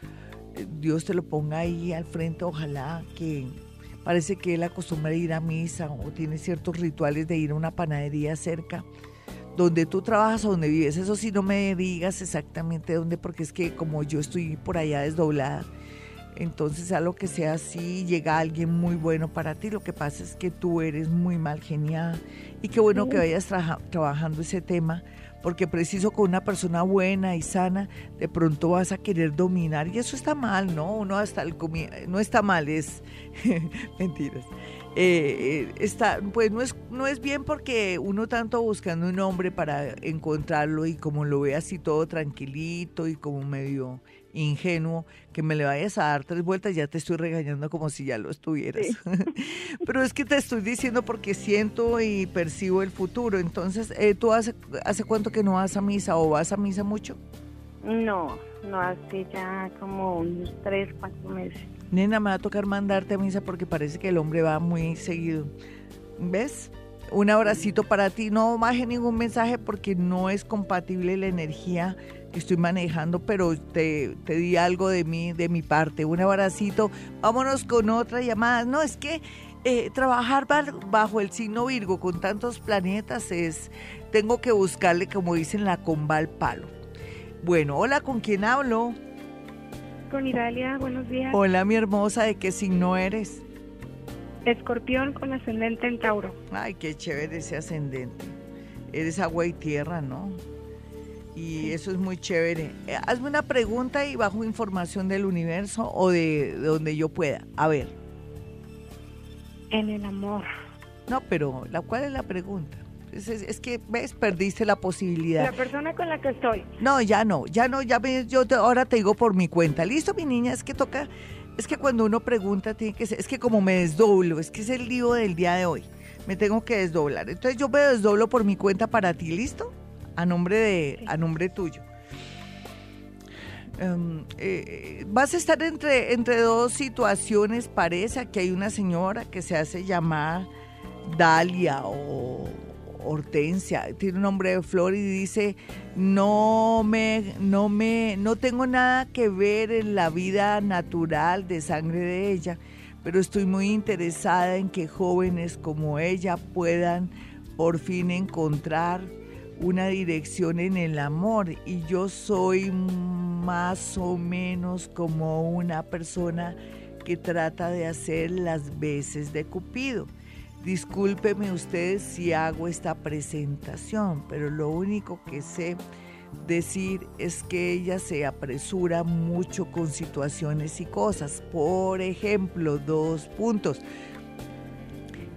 eh, Dios te lo ponga ahí al frente, ojalá que parece que él acostumbra ir a misa o tiene ciertos rituales de ir a una panadería cerca donde tú trabajas o donde vives. Eso sí, no me digas exactamente dónde, porque es que como yo estoy por allá desdoblada, entonces a lo que sea así llega alguien muy bueno para ti. Lo que pasa es que tú eres muy mal geniada y qué bueno que vayas trabajando ese tema, porque preciso con una persona buena y sana, de pronto vas a querer dominar y eso está mal, ¿no? Uno hasta el no está mal, es mentiras. Eh, eh, está, pues no es, no es bien porque uno tanto buscando un hombre para encontrarlo y como lo ve así todo tranquilito y como medio ingenuo, que me le vayas a dar tres vueltas, ya te estoy regañando como si ya lo estuvieras. Pero es que te estoy diciendo porque siento y percibo el futuro. Entonces, eh, ¿tú hace, hace cuánto que no vas a misa o vas a misa mucho? No, no hace ya como unos tres, cuatro meses. Nena, me va a tocar mandarte a misa porque parece que el hombre va muy seguido. ¿Ves? Un abracito para ti. No baje ningún mensaje porque no es compatible la energía que estoy manejando, pero te, te di algo de mí, de mi parte. Un abracito. Vámonos con otra llamada. No, es que eh, trabajar bajo el signo Virgo con tantos planetas es, tengo que buscarle, como dicen, la comba al palo. Bueno, hola, ¿con quién hablo? con Idalia, buenos días. Hola, mi hermosa, ¿de qué signo eres? Escorpión con ascendente en Tauro. Ay, qué chévere ese ascendente. Eres agua y tierra, ¿no? Y eso es muy chévere. Eh, hazme una pregunta y bajo información del universo o de, de donde yo pueda. A ver. En el amor. No, pero ¿la cuál es la pregunta? Es, que, ¿ves? Perdiste la posibilidad. La persona con la que estoy. No, ya no, ya no, ya ves, yo ahora te digo por mi cuenta. Listo, mi niña, es que toca, es que cuando uno pregunta tiene que ser, es que como me desdoblo, es que es el lío del día de hoy. Me tengo que desdoblar. Entonces yo me desdoblo por mi cuenta para ti, ¿listo? A nombre de, a nombre tuyo. Em, eh, vas a estar entre, entre dos situaciones, parece que hay una señora que se hace llamar Dalia o, Hortensia, tiene un nombre de flor y dice, no me, no me, no tengo nada que ver en la vida natural de sangre de ella, pero estoy muy interesada en que jóvenes como ella puedan por fin encontrar una dirección en el amor y yo soy más o menos como una persona que trata de hacer las veces de Cupido. Discúlpeme ustedes si hago esta presentación, pero lo único que sé decir es que ella se apresura mucho con situaciones y cosas. Por ejemplo, dos puntos.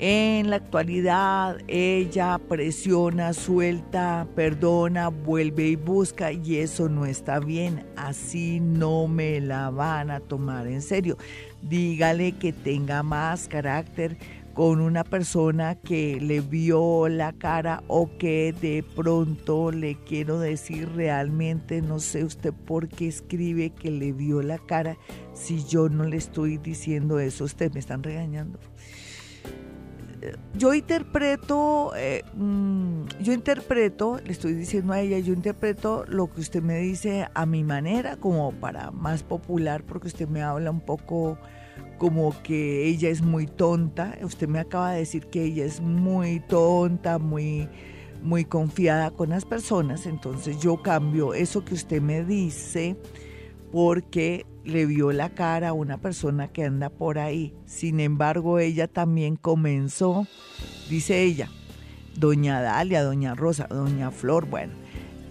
En la actualidad ella presiona, suelta, perdona, vuelve y busca y eso no está bien. Así no me la van a tomar en serio. Dígale que tenga más carácter con una persona que le vio la cara o que de pronto le quiero decir realmente no sé usted por qué escribe que le vio la cara si yo no le estoy diciendo eso. Usted me están regañando yo interpreto, eh, mm, yo interpreto, le estoy diciendo a ella, yo interpreto lo que usted me dice a mi manera, como para más popular, porque usted me habla un poco como que ella es muy tonta. Usted me acaba de decir que ella es muy tonta, muy, muy confiada con las personas. Entonces yo cambio eso que usted me dice porque le vio la cara a una persona que anda por ahí. Sin embargo, ella también comenzó, dice ella, doña Dalia, doña Rosa, doña Flor, bueno,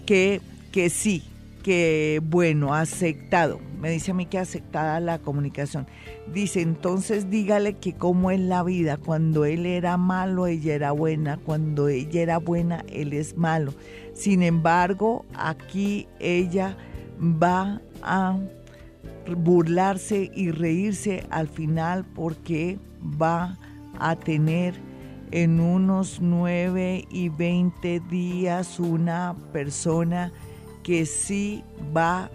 que, que sí, que bueno, aceptado. Me dice a mí que aceptada la comunicación. Dice, entonces dígale que como es la vida, cuando él era malo, ella era buena, cuando ella era buena, él es malo. Sin embargo, aquí ella va a burlarse y reírse al final porque va a tener en unos 9 y 20 días una persona que sí va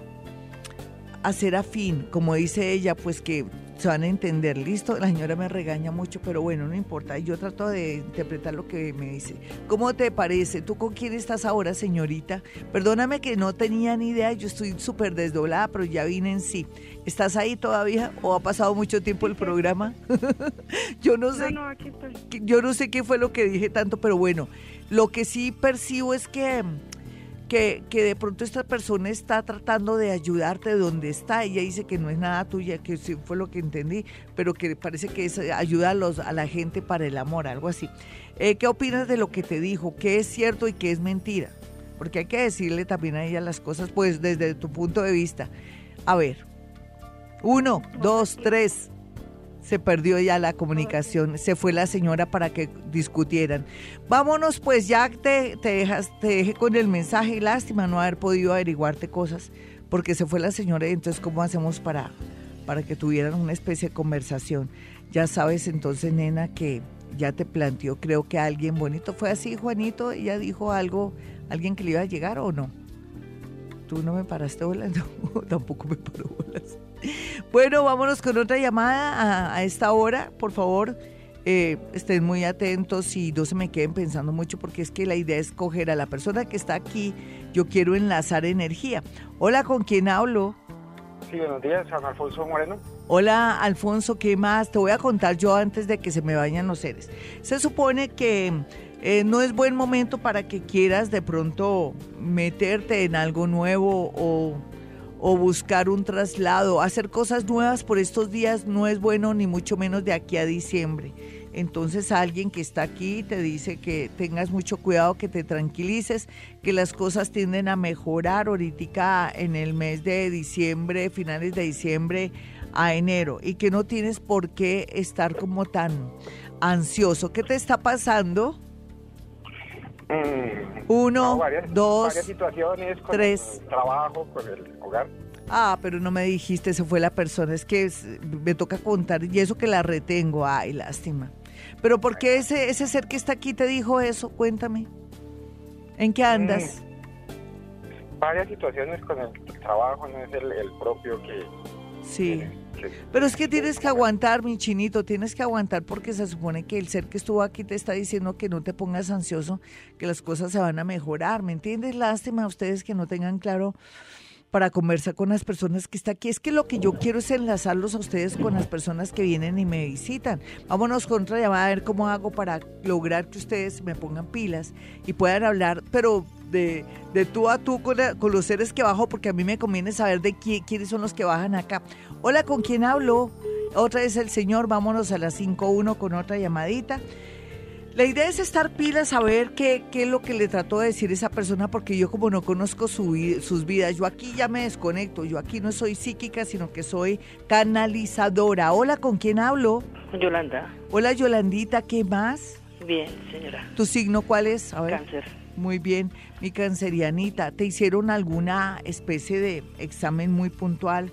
a ser afín, como dice ella, pues que se van a entender. Listo, la señora me regaña mucho, pero bueno, no importa. Yo trato de interpretar lo que me dice. ¿Cómo te parece? ¿Tú con quién estás ahora, señorita? Perdóname que no tenía ni idea, yo estoy súper desdoblada, pero ya vine en sí. ¿Estás ahí todavía o ha pasado mucho tiempo el programa? yo no sé. No, no, aquí estoy. Yo no sé qué fue lo que dije tanto, pero bueno, lo que sí percibo es que que, de pronto esta persona está tratando de ayudarte de donde está. Ella dice que no es nada tuya, que sí fue lo que entendí, pero que parece que es ayuda a, los, a la gente para el amor, algo así. Eh, ¿Qué opinas de lo que te dijo? ¿Qué es cierto y qué es mentira? Porque hay que decirle también a ella las cosas, pues desde tu punto de vista. A ver, uno, dos, tres se perdió ya la comunicación, se fue la señora para que discutieran. Vámonos, pues ya te, te, dejas, te dejé con el mensaje lástima no haber podido averiguarte cosas, porque se fue la señora y entonces ¿cómo hacemos para, para que tuvieran una especie de conversación? Ya sabes entonces, nena, que ya te planteó, creo que alguien bonito. ¿Fue así, Juanito? ¿Ella dijo algo, alguien que le iba a llegar o no? Tú no me paraste volando, tampoco me paró bolas. Bueno, vámonos con otra llamada a, esta hora, por favor. Eh, estén muy atentos y no se me queden pensando mucho porque es que la idea es coger a la persona que está aquí. Yo quiero enlazar energía. Hola, ¿con quién hablo? Sí, buenos días, San Alfonso Moreno. Hola, Alfonso, ¿qué más? Te voy a contar yo antes de que se me vayan los seres. Se supone que eh, no es buen momento para que quieras de pronto meterte en algo nuevo o o buscar un traslado, hacer cosas nuevas por estos días no es bueno ni mucho menos de aquí a diciembre. Entonces alguien que está aquí te dice que tengas mucho cuidado, que te tranquilices, que las cosas tienden a mejorar ahorita en el mes de diciembre, finales de diciembre a enero y que no tienes por qué estar como tan ansioso. ¿Qué te está pasando? Uno, dos, situaciones tres. el trabajo, con el hogar. Ah, pero no me dijiste, se fue la persona, es que me toca contar y eso que la retengo, ay, lástima. Pero ¿por qué ese, ese ser que está aquí te dijo eso? Cuéntame. ¿En qué andas? Mm, varias situaciones con el, trabajo, no es el, propio que, sí. Pero es que tienes que aguantar, mi chinito, tienes que aguantar porque se supone que el ser que estuvo aquí te está diciendo que no te pongas ansioso, que las cosas se van a mejorar, ¿me entiendes? Lástima a ustedes que no tengan claro para conversar con las personas que está aquí. Es que lo que yo quiero es enlazarlos a ustedes con las personas que vienen y me visitan. Vámonos con otra llamada a ver cómo hago para lograr que ustedes me pongan pilas y puedan hablar, pero de, de tú a tú con, con los seres que bajo, porque a mí me conviene saber de qui- quiénes son los que bajan acá. Hola, ¿con quién hablo? Otra vez el señor, vámonos a las 5.1 con otra llamadita. La idea es estar pilas, saber qué, qué es lo que le trató de decir esa persona, porque yo como no conozco su sus vidas, yo aquí ya me desconecto, yo aquí no soy psíquica, sino que soy canalizadora. Hola, ¿con quién hablo? Yolanda, Hola, Yolandita, ¿qué más? bien, señora. ¿Tu signo cuál es? A ver. Cáncer. Muy bien, mi cancerianita, ¿te hicieron alguna especie de examen muy puntual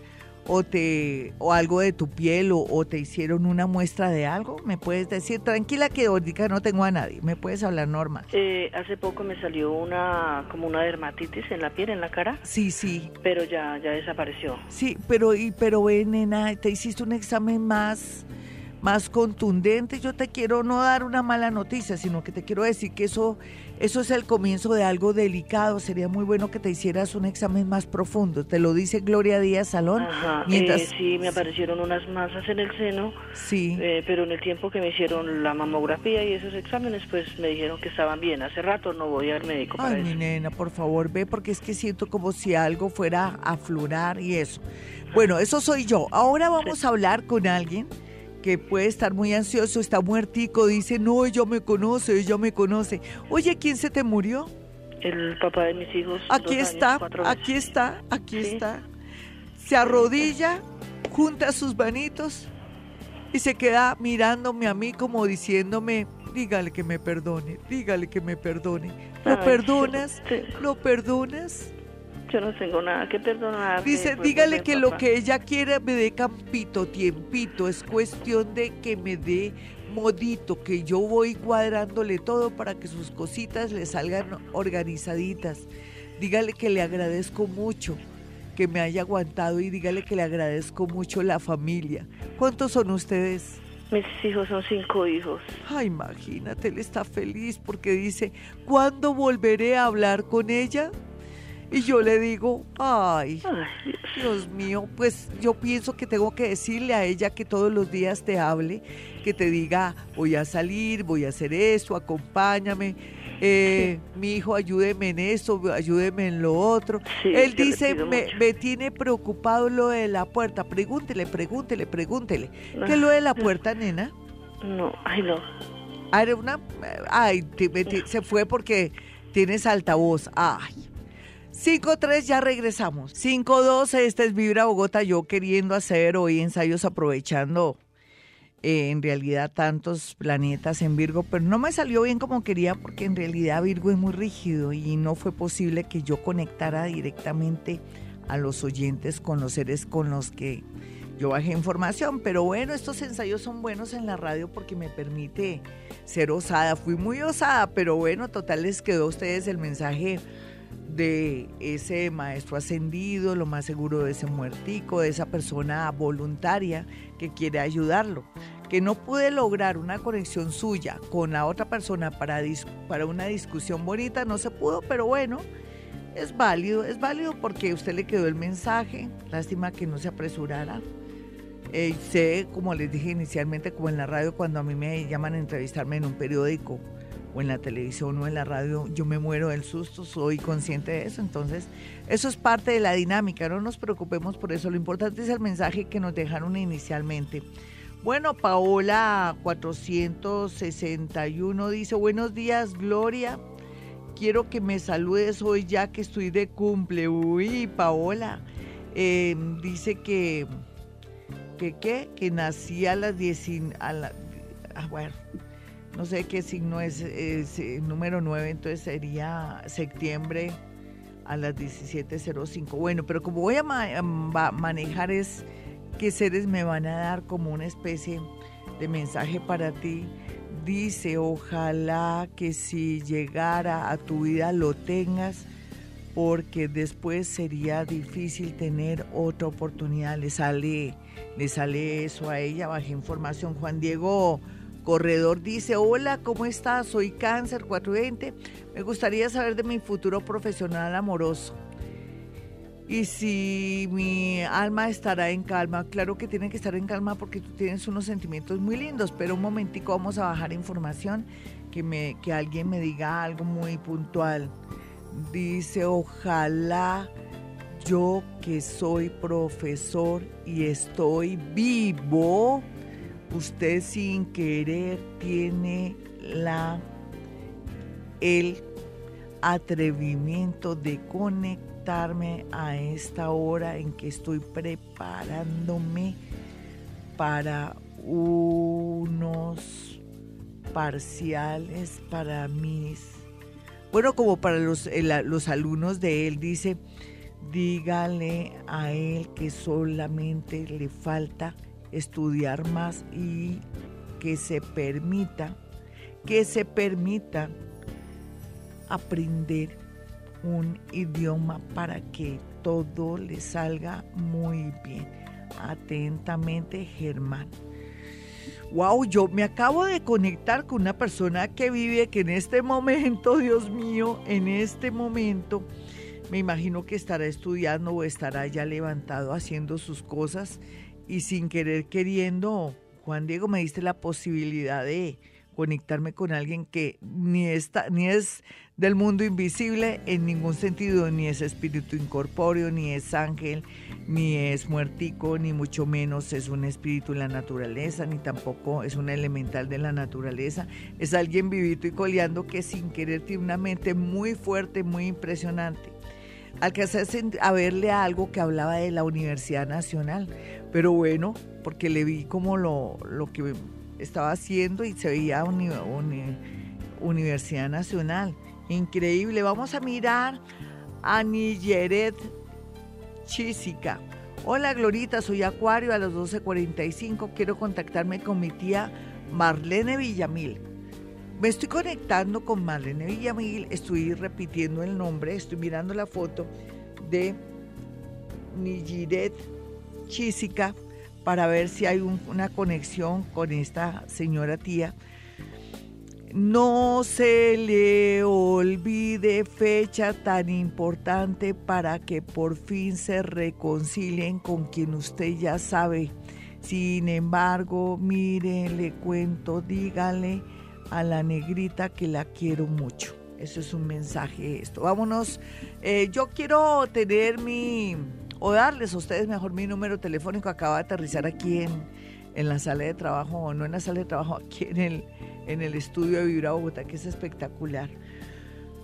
o te o algo de tu piel o, o te hicieron una muestra de algo? ¿Me puedes decir? Tranquila que ahorita no tengo a nadie, me puedes hablar normal. Eh, hace poco me salió una como una dermatitis en la piel, en la cara, Sí, sí, pero ya ya desapareció. sí, pero y pero ven, nena, te hiciste un examen más más contundente. Yo te quiero no dar una mala noticia, sino que te quiero decir que eso eso es el comienzo de algo delicado. Sería muy bueno que te hicieras un examen más profundo. Te lo dice Gloria Díaz Salón. Ajá. Mientras eh, sí, me aparecieron unas masas en el seno, Sí. eh, pero en el tiempo que me hicieron la mamografía y esos exámenes, pues me dijeron que estaban bien. Hace rato no voy al médico para Ay, mi nena, por favor, ve, porque es que siento como si algo fuera a aflorar y eso. Bueno, eso soy yo. Ahora vamos a hablar con alguien que puede estar muy ansioso, está muertico, dice, no, ella me conoce, ella me conoce. Oye, ¿quién se te murió? El papá de mis hijos. Aquí años, está, aquí está, aquí Sí. está. Se arrodilla, junta sus manitos y se queda mirándome a mí como diciéndome, dígale que me perdone, dígale que me perdone. ¿Lo Ay, perdonas? sí. ¿Lo perdonas? Yo no tengo nada que perdonar. Dice, dígale que lo que ella quiere me dé campito, tiempito. Es cuestión de que me dé modito, que yo voy cuadrándole todo para que sus cositas le salgan organizaditas. Dígale que le agradezco mucho que me haya aguantado y dígale que le agradezco mucho la familia. ¿Cuántos son ustedes? Mis hijos son cinco hijos. Ay, imagínate, él está feliz porque dice, ¿cuándo volveré a hablar con ella? Y yo le digo, ay, Ay, Dios mío, pues yo pienso que tengo que decirle a ella que todos los días te hable, que te diga, voy a salir, voy a hacer esto, acompáñame, eh, mi hijo, ayúdeme en esto, ayúdeme en lo otro. Sí, Él dice, me, me tiene preocupado lo de la puerta. Pregúntele, pregúntele, pregúntele. ¿Qué es Ah, lo de la puerta, nena? No, ay no. Ah, era una... Ay, te- me- te- se fue porque tienes altavoz. Ay. 5-3, ya regresamos. 5-2, este es Vibra Bogotá. Yo queriendo hacer hoy ensayos aprovechando eh, en realidad tantos planetas en Virgo, pero no me salió bien como quería porque en realidad Virgo es muy rígido y no fue posible que yo conectara directamente a los oyentes con los seres con los que yo bajé información. Pero bueno, estos ensayos son buenos en la radio porque me permite ser osada. Fui muy osada, pero bueno, total les quedó a ustedes el mensaje de ese maestro ascendido, lo más seguro de ese muertico, de esa persona voluntaria que quiere ayudarlo. Que no pude lograr una conexión suya con la otra persona para, para una discusión bonita, no se pudo, pero bueno, es válido, es válido porque usted le quedó el mensaje, lástima que no se apresurara. Eh, sé, como les dije inicialmente, como en la radio, cuando a mí me llaman a entrevistarme en un periódico o en la televisión o en la radio, yo me muero del susto, soy consciente de eso. Entonces, eso es parte de la dinámica, no nos preocupemos por eso. Lo importante es el mensaje que nos dejaron inicialmente. Bueno, Paola 461 dice, buenos días, Gloria. Quiero que me saludes hoy ya que estoy de cumple. Uy, Paola. Eh, dice que, que, ¿qué? que nací a las 10, y- a la, ah, bueno, no sé qué signo es, es, eh, número 9, entonces sería septiembre a las 17.05. Bueno, pero como voy a ma- va- manejar es qué seres me van a dar como una especie de mensaje para ti. Dice, ojalá que si llegara a tu vida lo tengas, porque después sería difícil tener otra oportunidad. Le sale le sale eso a ella, bajé información. Juan Diego Corredor dice, hola, ¿cómo estás? Soy cáncer 420. Me gustaría saber de mi futuro profesional amoroso. Y si mi alma estará en calma, claro que tiene que estar en calma porque tú tienes unos sentimientos muy lindos, pero un momentico vamos a bajar información que, me, que alguien me diga algo muy puntual. Dice, ojalá yo que soy profesor y estoy vivo, usted sin querer tiene la el atrevimiento de conectarme a esta hora en que estoy preparándome para unos parciales para mis bueno como para los, los alumnos de él dice dígale a él que solamente le falta estudiar más y que se permita, que se permita aprender un idioma para que todo le salga muy bien. Atentamente, Germán. Wow, yo me acabo de conectar con una persona que vive que en este momento, Dios mío, en este momento me imagino que estará estudiando o estará ya levantado haciendo sus cosas y sin querer queriendo, Juan Diego, me diste la posibilidad de conectarme con alguien que ni, está, ni es del mundo invisible en ningún sentido, ni es espíritu incorpóreo, ni es ángel, ni es muertico, ni mucho menos es un espíritu en la naturaleza, ni tampoco es un elemental de la naturaleza. Es alguien vivito y coleando que sin querer tiene una mente muy fuerte, muy impresionante alcancé a verle algo que hablaba de la Universidad Nacional, pero bueno, porque le vi como lo, lo que estaba haciendo y se veía Universidad Nacional. Increíble. Vamos a mirar a Niyeret Chisica. Hola Glorita, soy Acuario a las 12.45. Quiero contactarme con mi tía Marlene Villamil. Me estoy conectando con Marlene Villamil, estoy repitiendo el nombre, estoy mirando la foto de Nijiret Chisica para ver si hay una conexión con esta señora tía. No se le olvide fecha tan importante para que por fin se reconcilien con quien usted ya sabe. Sin embargo, mire, le cuento, dígale a la negrita que la quiero mucho. Eso es un mensaje esto. Vámonos. Eh, yo quiero tener mi, o darles a ustedes mejor mi número telefónico. Acaba de aterrizar aquí en, en la sala de trabajo, o no en la sala de trabajo, aquí en el, en el estudio de Vibra Bogotá, que es espectacular.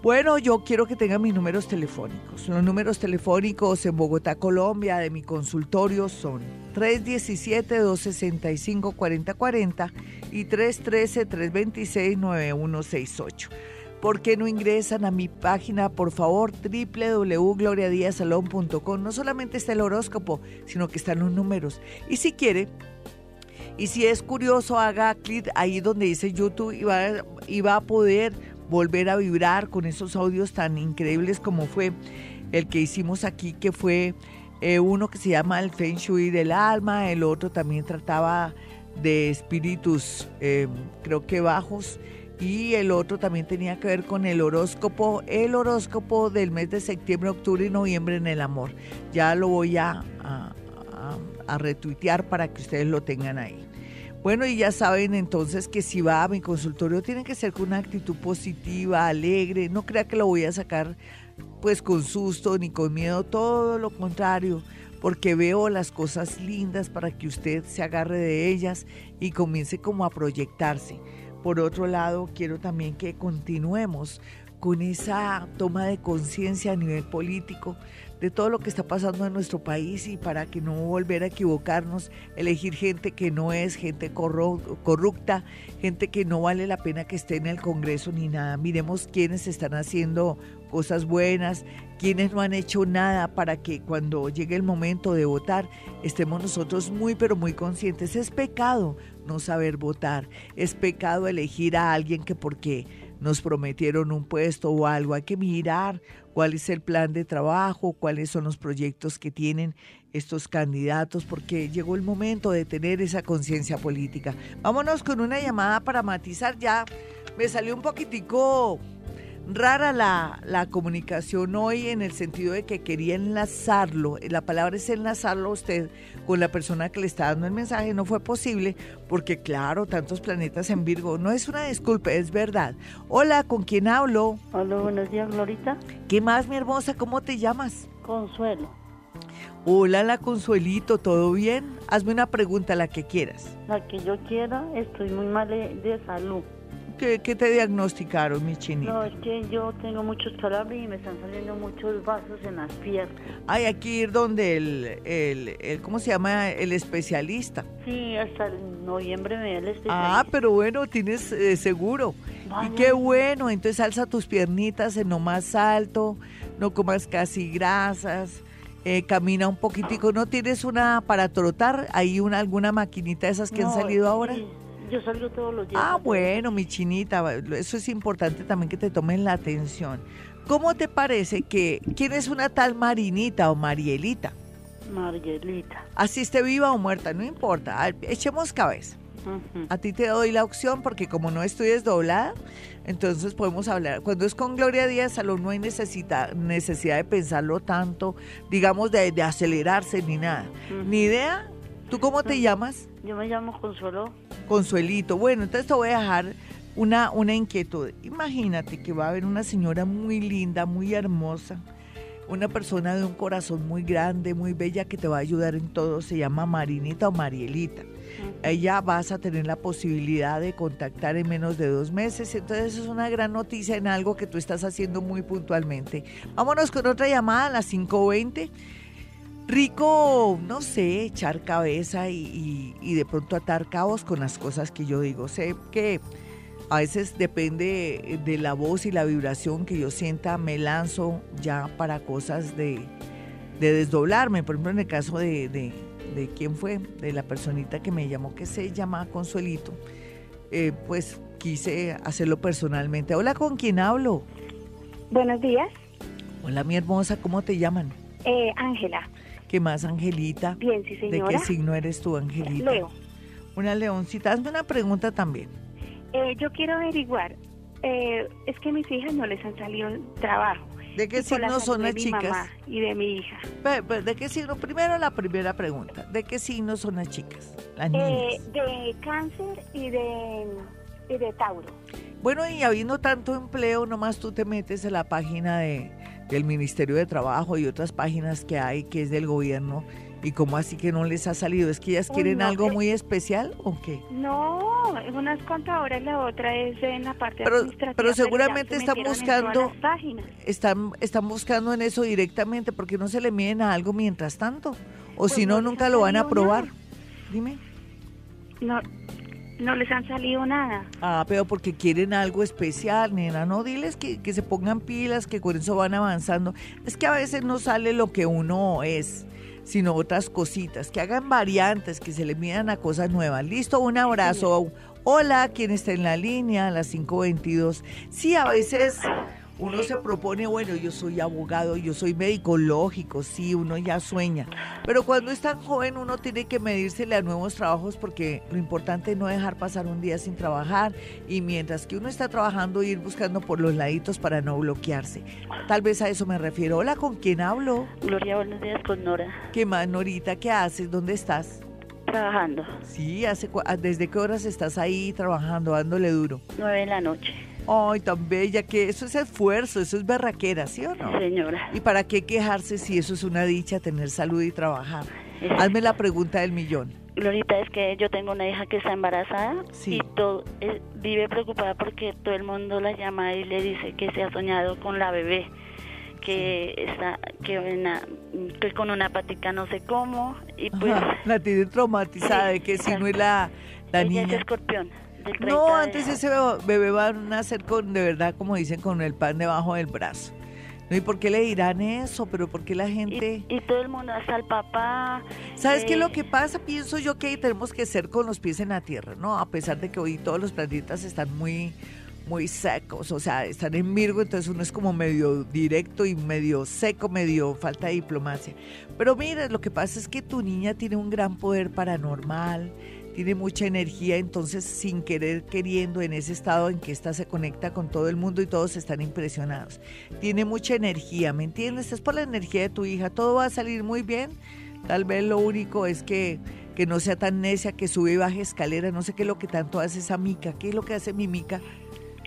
Bueno, yo quiero que tengan mis números telefónicos. Los números telefónicos en Bogotá, Colombia, de mi consultorio son 317-265-4040 y 313-326-9168. ¿Por qué no ingresan a mi página, por favor, www.gloriadiasalón.com? No solamente está el horóscopo, sino que están los números. Y si quiere, y si es curioso, haga clic ahí donde dice YouTube y va, y va a poder volver a vibrar con esos audios tan increíbles como fue el que hicimos aquí, que fue eh, uno que se llama el Feng Shui del alma, el otro también trataba de espíritus, eh, creo que bajos, y el otro también tenía que ver con el horóscopo, el horóscopo del mes de septiembre, octubre y noviembre en el amor. Ya lo voy a, retuitear para que ustedes lo tengan ahí. Bueno, y ya saben entonces que si va a mi consultorio tiene que ser con una actitud positiva, alegre, no crea que lo voy a sacar pues con susto ni con miedo, todo lo contrario, porque veo las cosas lindas para que usted se agarre de ellas y comience como a proyectarse. Por otro lado, quiero también que continuemos con esa toma de conciencia a nivel político de todo lo que está pasando en nuestro país y para que no volver a equivocarnos, elegir gente que no es gente corrupta, gente que no vale la pena que esté en el Congreso ni nada. Miremos quiénes están haciendo cosas buenas, quienes no han hecho nada para que cuando llegue el momento de votar estemos nosotros muy pero muy conscientes. Es pecado no saber votar, es pecado elegir a alguien que porque nos prometieron un puesto o algo. Hay que mirar cuál es el plan de trabajo, cuáles son los proyectos que tienen estos candidatos, porque llegó el momento de tener esa conciencia política. Vámonos con una llamada para matizar ya. Me salió un poquitico rara la, la, comunicación hoy en el sentido de que quería enlazarlo, la palabra es enlazarlo a usted con la persona que le está dando el mensaje, no fue posible porque claro, tantos planetas en Virgo, no es una disculpa, es verdad. Hola, ¿con quién hablo? Hola, buenos días, Glorita. ¿Qué más, mi hermosa? ¿Cómo te llamas? Consuelo. Hola, la Consuelito, ¿todo bien? Hazme una pregunta, la que quieras. La que yo quiera, estoy muy mal de, de salud. ¿Qué, ¿Qué, te diagnosticaron, mi chinita? No, es que yo tengo muchos calambres y me están saliendo muchos vasos en las piernas. Hay que ir donde el, el, el, ¿cómo se llama? El especialista. Sí, hasta el noviembre me da el especialista. Ah, pero bueno, tienes eh, seguro. Vaya. Y qué bueno, entonces alza tus piernitas en lo más alto, no comas casi grasas. Eh, camina un poquitico, ¿no tienes una para trotar? ¿Hay una, alguna maquinita de esas que no, han salido ahora? Sí. Yo salgo todos los días. Ah, bueno, mi chinita, eso es importante también que te tomen la atención. ¿Cómo te parece que quién es una tal Marinita o Marielita? Marielita. Así esté viva o muerta, no importa, echemos cabeza. Uh -huh. A ti te doy la opción porque como no estoy desdoblada, entonces podemos hablar. Cuando es con Gloria Díaz Salón no hay necesidad, necesidad de pensarlo tanto, digamos de, de acelerarse ni nada. Uh -huh. Ni idea. ¿Tú cómo te uh -huh. llamas? Yo me llamo Consuelo. Consuelito. Bueno, entonces te voy a dejar una, una inquietud. Imagínate que va a haber una señora muy linda, muy hermosa, una persona de un corazón muy grande, muy bella que te va a ayudar en todo. Se llama Marinita o Marielita. Uh -huh. Ella vas a tener la posibilidad de contactar en menos de dos meses. Entonces es una gran noticia en algo que tú estás haciendo muy puntualmente. Vámonos con otra llamada a las 520 rico, no sé, echar cabeza y, y, y, de pronto atar cabos con las cosas que yo digo. Sé que a veces depende de la voz y la vibración que yo sienta, me lanzo ya para cosas de, de desdoblarme. Por ejemplo, en el caso de, de, de, quién fue, de la personita que me llamó, que se llama Consuelito, eh, pues quise hacerlo personalmente. Hola, ¿con quién hablo? Buenos días. Hola, mi hermosa, ¿cómo te llaman? Ángela. Eh, ¿Qué más, Angelita? Bien, sí, señora. ¿De qué signo eres tú, Angelita? Leo. Una leoncita. Hazme una pregunta también. Eh, yo quiero averiguar, eh, es que a mis hijas no les han salido trabajo. ¿De qué signo son las de chicas? Mi mamá y de mi hija. ¿De qué signo? Primero la primera pregunta. ¿De qué signo son las chicas? Las niñas. Eh, de cáncer y de, y de Tauro. Bueno, y habiendo tanto empleo, nomás tú te metes en la página de, del Ministerio de Trabajo y otras páginas que hay que es del gobierno. ¿Y cómo así que no les ha salido? ¿Es que ellas quieren no, algo muy especial o qué? No, una es contadora y la otra es en la parte Pero- administrativa. pero seguramente se están buscando-. Están, están buscando en eso directamente porque no se le miden a algo mientras tanto. O Pues si no, nunca lo van a salido probar. nada. Dime. No, no les han salido nada. Ah, pero porque quieren algo especial, nena. No, diles que, que se pongan pilas, que con eso van avanzando. Es que a veces no sale lo que uno es, sino otras cositas. Que hagan variantes, que se le midan a cosas nuevas. Listo, un abrazo. Hola, ¿quién está en la línea? A las 522. Sí, a veces uno se propone, bueno, yo soy abogado, yo soy médico lógico, sí, uno ya sueña. Pero cuando es tan joven uno tiene que medírsele a nuevos trabajos porque lo importante es no dejar pasar un día sin trabajar y mientras que uno está trabajando ir buscando por los laditos para no bloquearse. Tal vez a eso me refiero. Hola, ¿con quién hablo? Gloria, buenos días con Nora. ¿Qué más, Norita? ¿Qué haces? ¿Dónde estás? Trabajando, Sí, hace, ¿desde qué horas estás ahí trabajando, dándole duro? nueve de la noche. Ay, tan bella que eso es esfuerzo, eso es berraquera, ¿sí o no? Señora. ¿Y para qué quejarse si eso es una dicha, tener salud y trabajar? Es- Hazme la pregunta del millón. Glorita, es que yo tengo una hija que está embarazada Sí. y todo, eh, vive preocupada porque todo el mundo la llama y le dice que se ha soñado con la bebé, que está que, una- que con una patica no sé cómo y pues Ajá, la tiene traumatizada Sí, de que si no es la, la ella es niña. escorpión. Del 30 No, de- antes ese bebé va a nacer con, de verdad, como dicen, con el pan debajo del brazo. ¿Y por qué le dirán eso? ¿Pero por qué la gente...? y, y todo el mundo, hasta el papá. ¿Sabes qué es eh, lo que pasa? Pienso yo que tenemos que ser con los pies en la tierra, ¿no? A pesar de que hoy todos los planetas están muy, muy secos, o sea, están en Virgo, entonces uno es como medio directo y medio seco, medio falta de diplomacia. Pero mira, lo que pasa es que tu niña tiene un gran poder paranormal, tiene mucha energía, entonces sin querer queriendo en ese estado en que ésta se conecta con todo el mundo y todos están impresionados. Tiene mucha energía, ¿me entiendes? Es por la energía de tu hija, todo va a salir muy bien. Tal vez lo único es que, que no sea tan necia, que sube y baje escalera, no sé qué es lo que tanto hace esa mica, qué es lo que hace mi mica.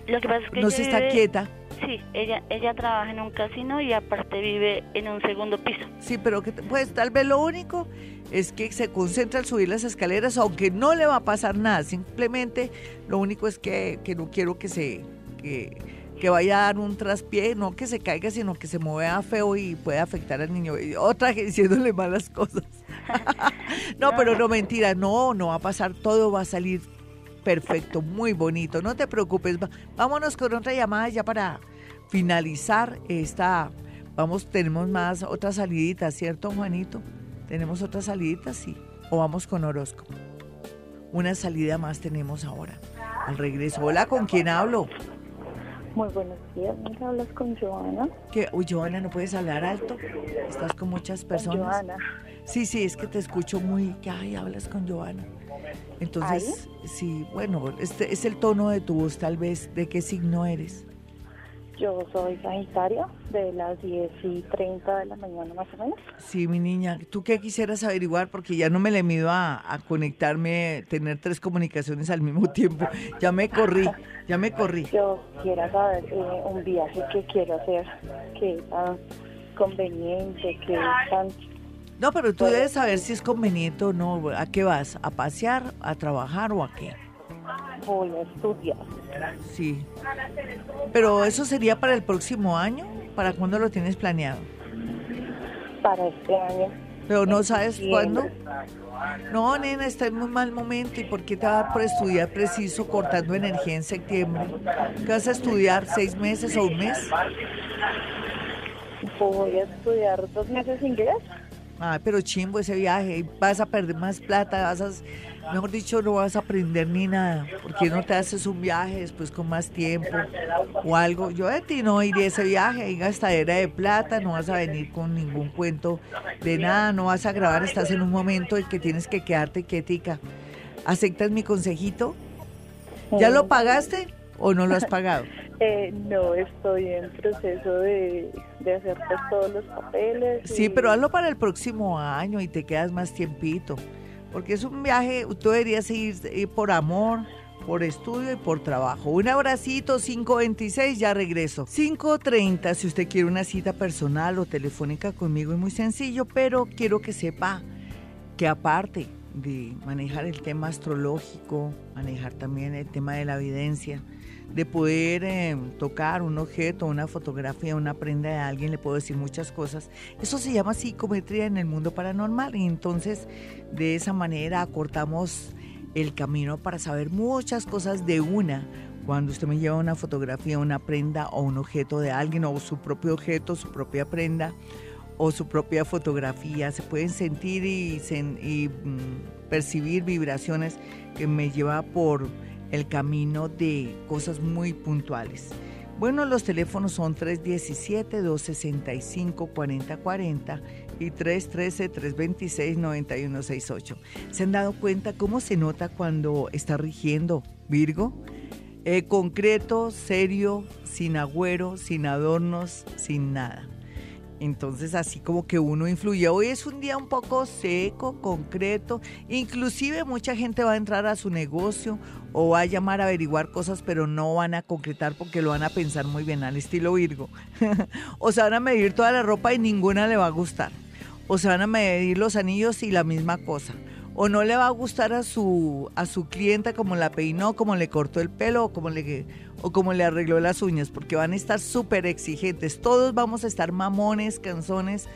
Lo que pasa es que No se está vive- quieta. Sí, ella, ella trabaja en un casino y aparte vive en un segundo piso. Sí, pero que pues tal vez lo único es que se concentra al subir las escaleras, aunque no le va a pasar nada. Simplemente lo único es que, que no quiero que se que, que vaya a dar un traspié, no que se caiga, sino que se mueva feo y pueda afectar al niño. Y otra diciéndole malas cosas. no, pero no mentira, no, no va a pasar, todo va a salir perfecto, muy bonito. No te preocupes. Vámonos con otra llamada ya para finalizar esta. Vamos, tenemos más otras saliditas, ¿cierto, Juanito? ¿Tenemos otras saliditas? Sí. O vamos con horóscopo. Una salida más tenemos ahora. Al regreso. Hola, ¿con quién hablo? Muy buenos días, ¿me hablas con Joana? ¿Qué? Uy, Joana, ¿no puedes hablar alto? Estás con muchas personas. Joana. Sí, sí, es que te escucho muy... que, Ay, hablas con Joana. Entonces, sí, bueno, este es el tono de tu voz, tal vez. ¿De qué signo eres? Yo soy Sagitario de las 10 y 30 de la mañana más o menos. Sí, mi niña, ¿tú qué quisieras averiguar? Porque ya no me le mido a, a conectarme, tener tres comunicaciones al mismo tiempo. Ya me corrí, ya me corrí. Yo quiero saber eh, un viaje que quiero hacer, que es tan conveniente, que es tan... No, pero tú debes saber si es conveniente o no. ¿A qué vas? ¿A pasear, a trabajar o a qué? Voy a estudiar. Sí. Pero eso sería para el próximo año. ¿Para cuándo lo tienes planeado? Para este año. Pero no sabes cuándo. No, nena, está en muy mal momento. ¿Y por qué te va a dar por estudiar preciso cortando energía en septiembre? ¿Qué vas a estudiar? ¿Seis meses o un mes? Voy a estudiar dos meses inglés. Ay, pero chimbo ese viaje. Vas a perder más plata, vas a, mejor dicho, no vas a aprender ni nada. ¿Por qué no te haces un viaje después con más tiempo o algo? Yo de ti no iría a ese viaje, hay gastadera de plata, no vas a venir con ningún cuento de nada, no vas a grabar, estás en un momento en que tienes que quedarte quietica. ¿Aceptas mi consejito? ¿Ya lo pagaste o no lo has pagado? Eh, no, estoy en proceso de, de hacer pues, todos los papeles. Sí, pero hazlo para el próximo año y te quedas más tiempito. Porque es un viaje, tú deberías ir eh, por amor, por estudio y por trabajo. Un abracito, 526, ya regreso. 530, si usted quiere una cita personal o telefónica conmigo, es muy sencillo, pero quiero que sepa que aparte de manejar el tema astrológico, manejar también el tema de la evidencia, de poder eh, tocar un objeto, una fotografía, una prenda de alguien, le puedo decir muchas cosas. Eso se llama psicometría en el mundo paranormal y entonces de esa manera acortamos el camino para saber muchas cosas de una. Cuando usted me lleva una fotografía, una prenda o un objeto de alguien o su propio objeto, su propia prenda o su propia fotografía, se pueden sentir y, y, mm, percibir vibraciones que me lleva por el camino de cosas muy puntuales. Bueno, los teléfonos son 317-265-4040 y 313-326-9168. ¿Se han dado cuenta cómo se nota cuando está rigiendo Virgo? Eh, concreto, serio, sin agüero, sin adornos, sin nada. Entonces así como que uno influye. Hoy es un día un poco seco, concreto. Inclusive mucha gente va a entrar a su negocio o va a llamar a averiguar cosas, pero no van a concretar porque lo van a pensar muy bien al estilo Virgo. o se van a medir toda la ropa y ninguna le va a gustar. O se van a medir los anillos y la misma cosa. O no le va a gustar a su, a su clienta como la peinó, como le cortó el pelo o como le, o como le arregló las uñas, porque van a estar súper exigentes. Todos vamos a estar mamones, canzones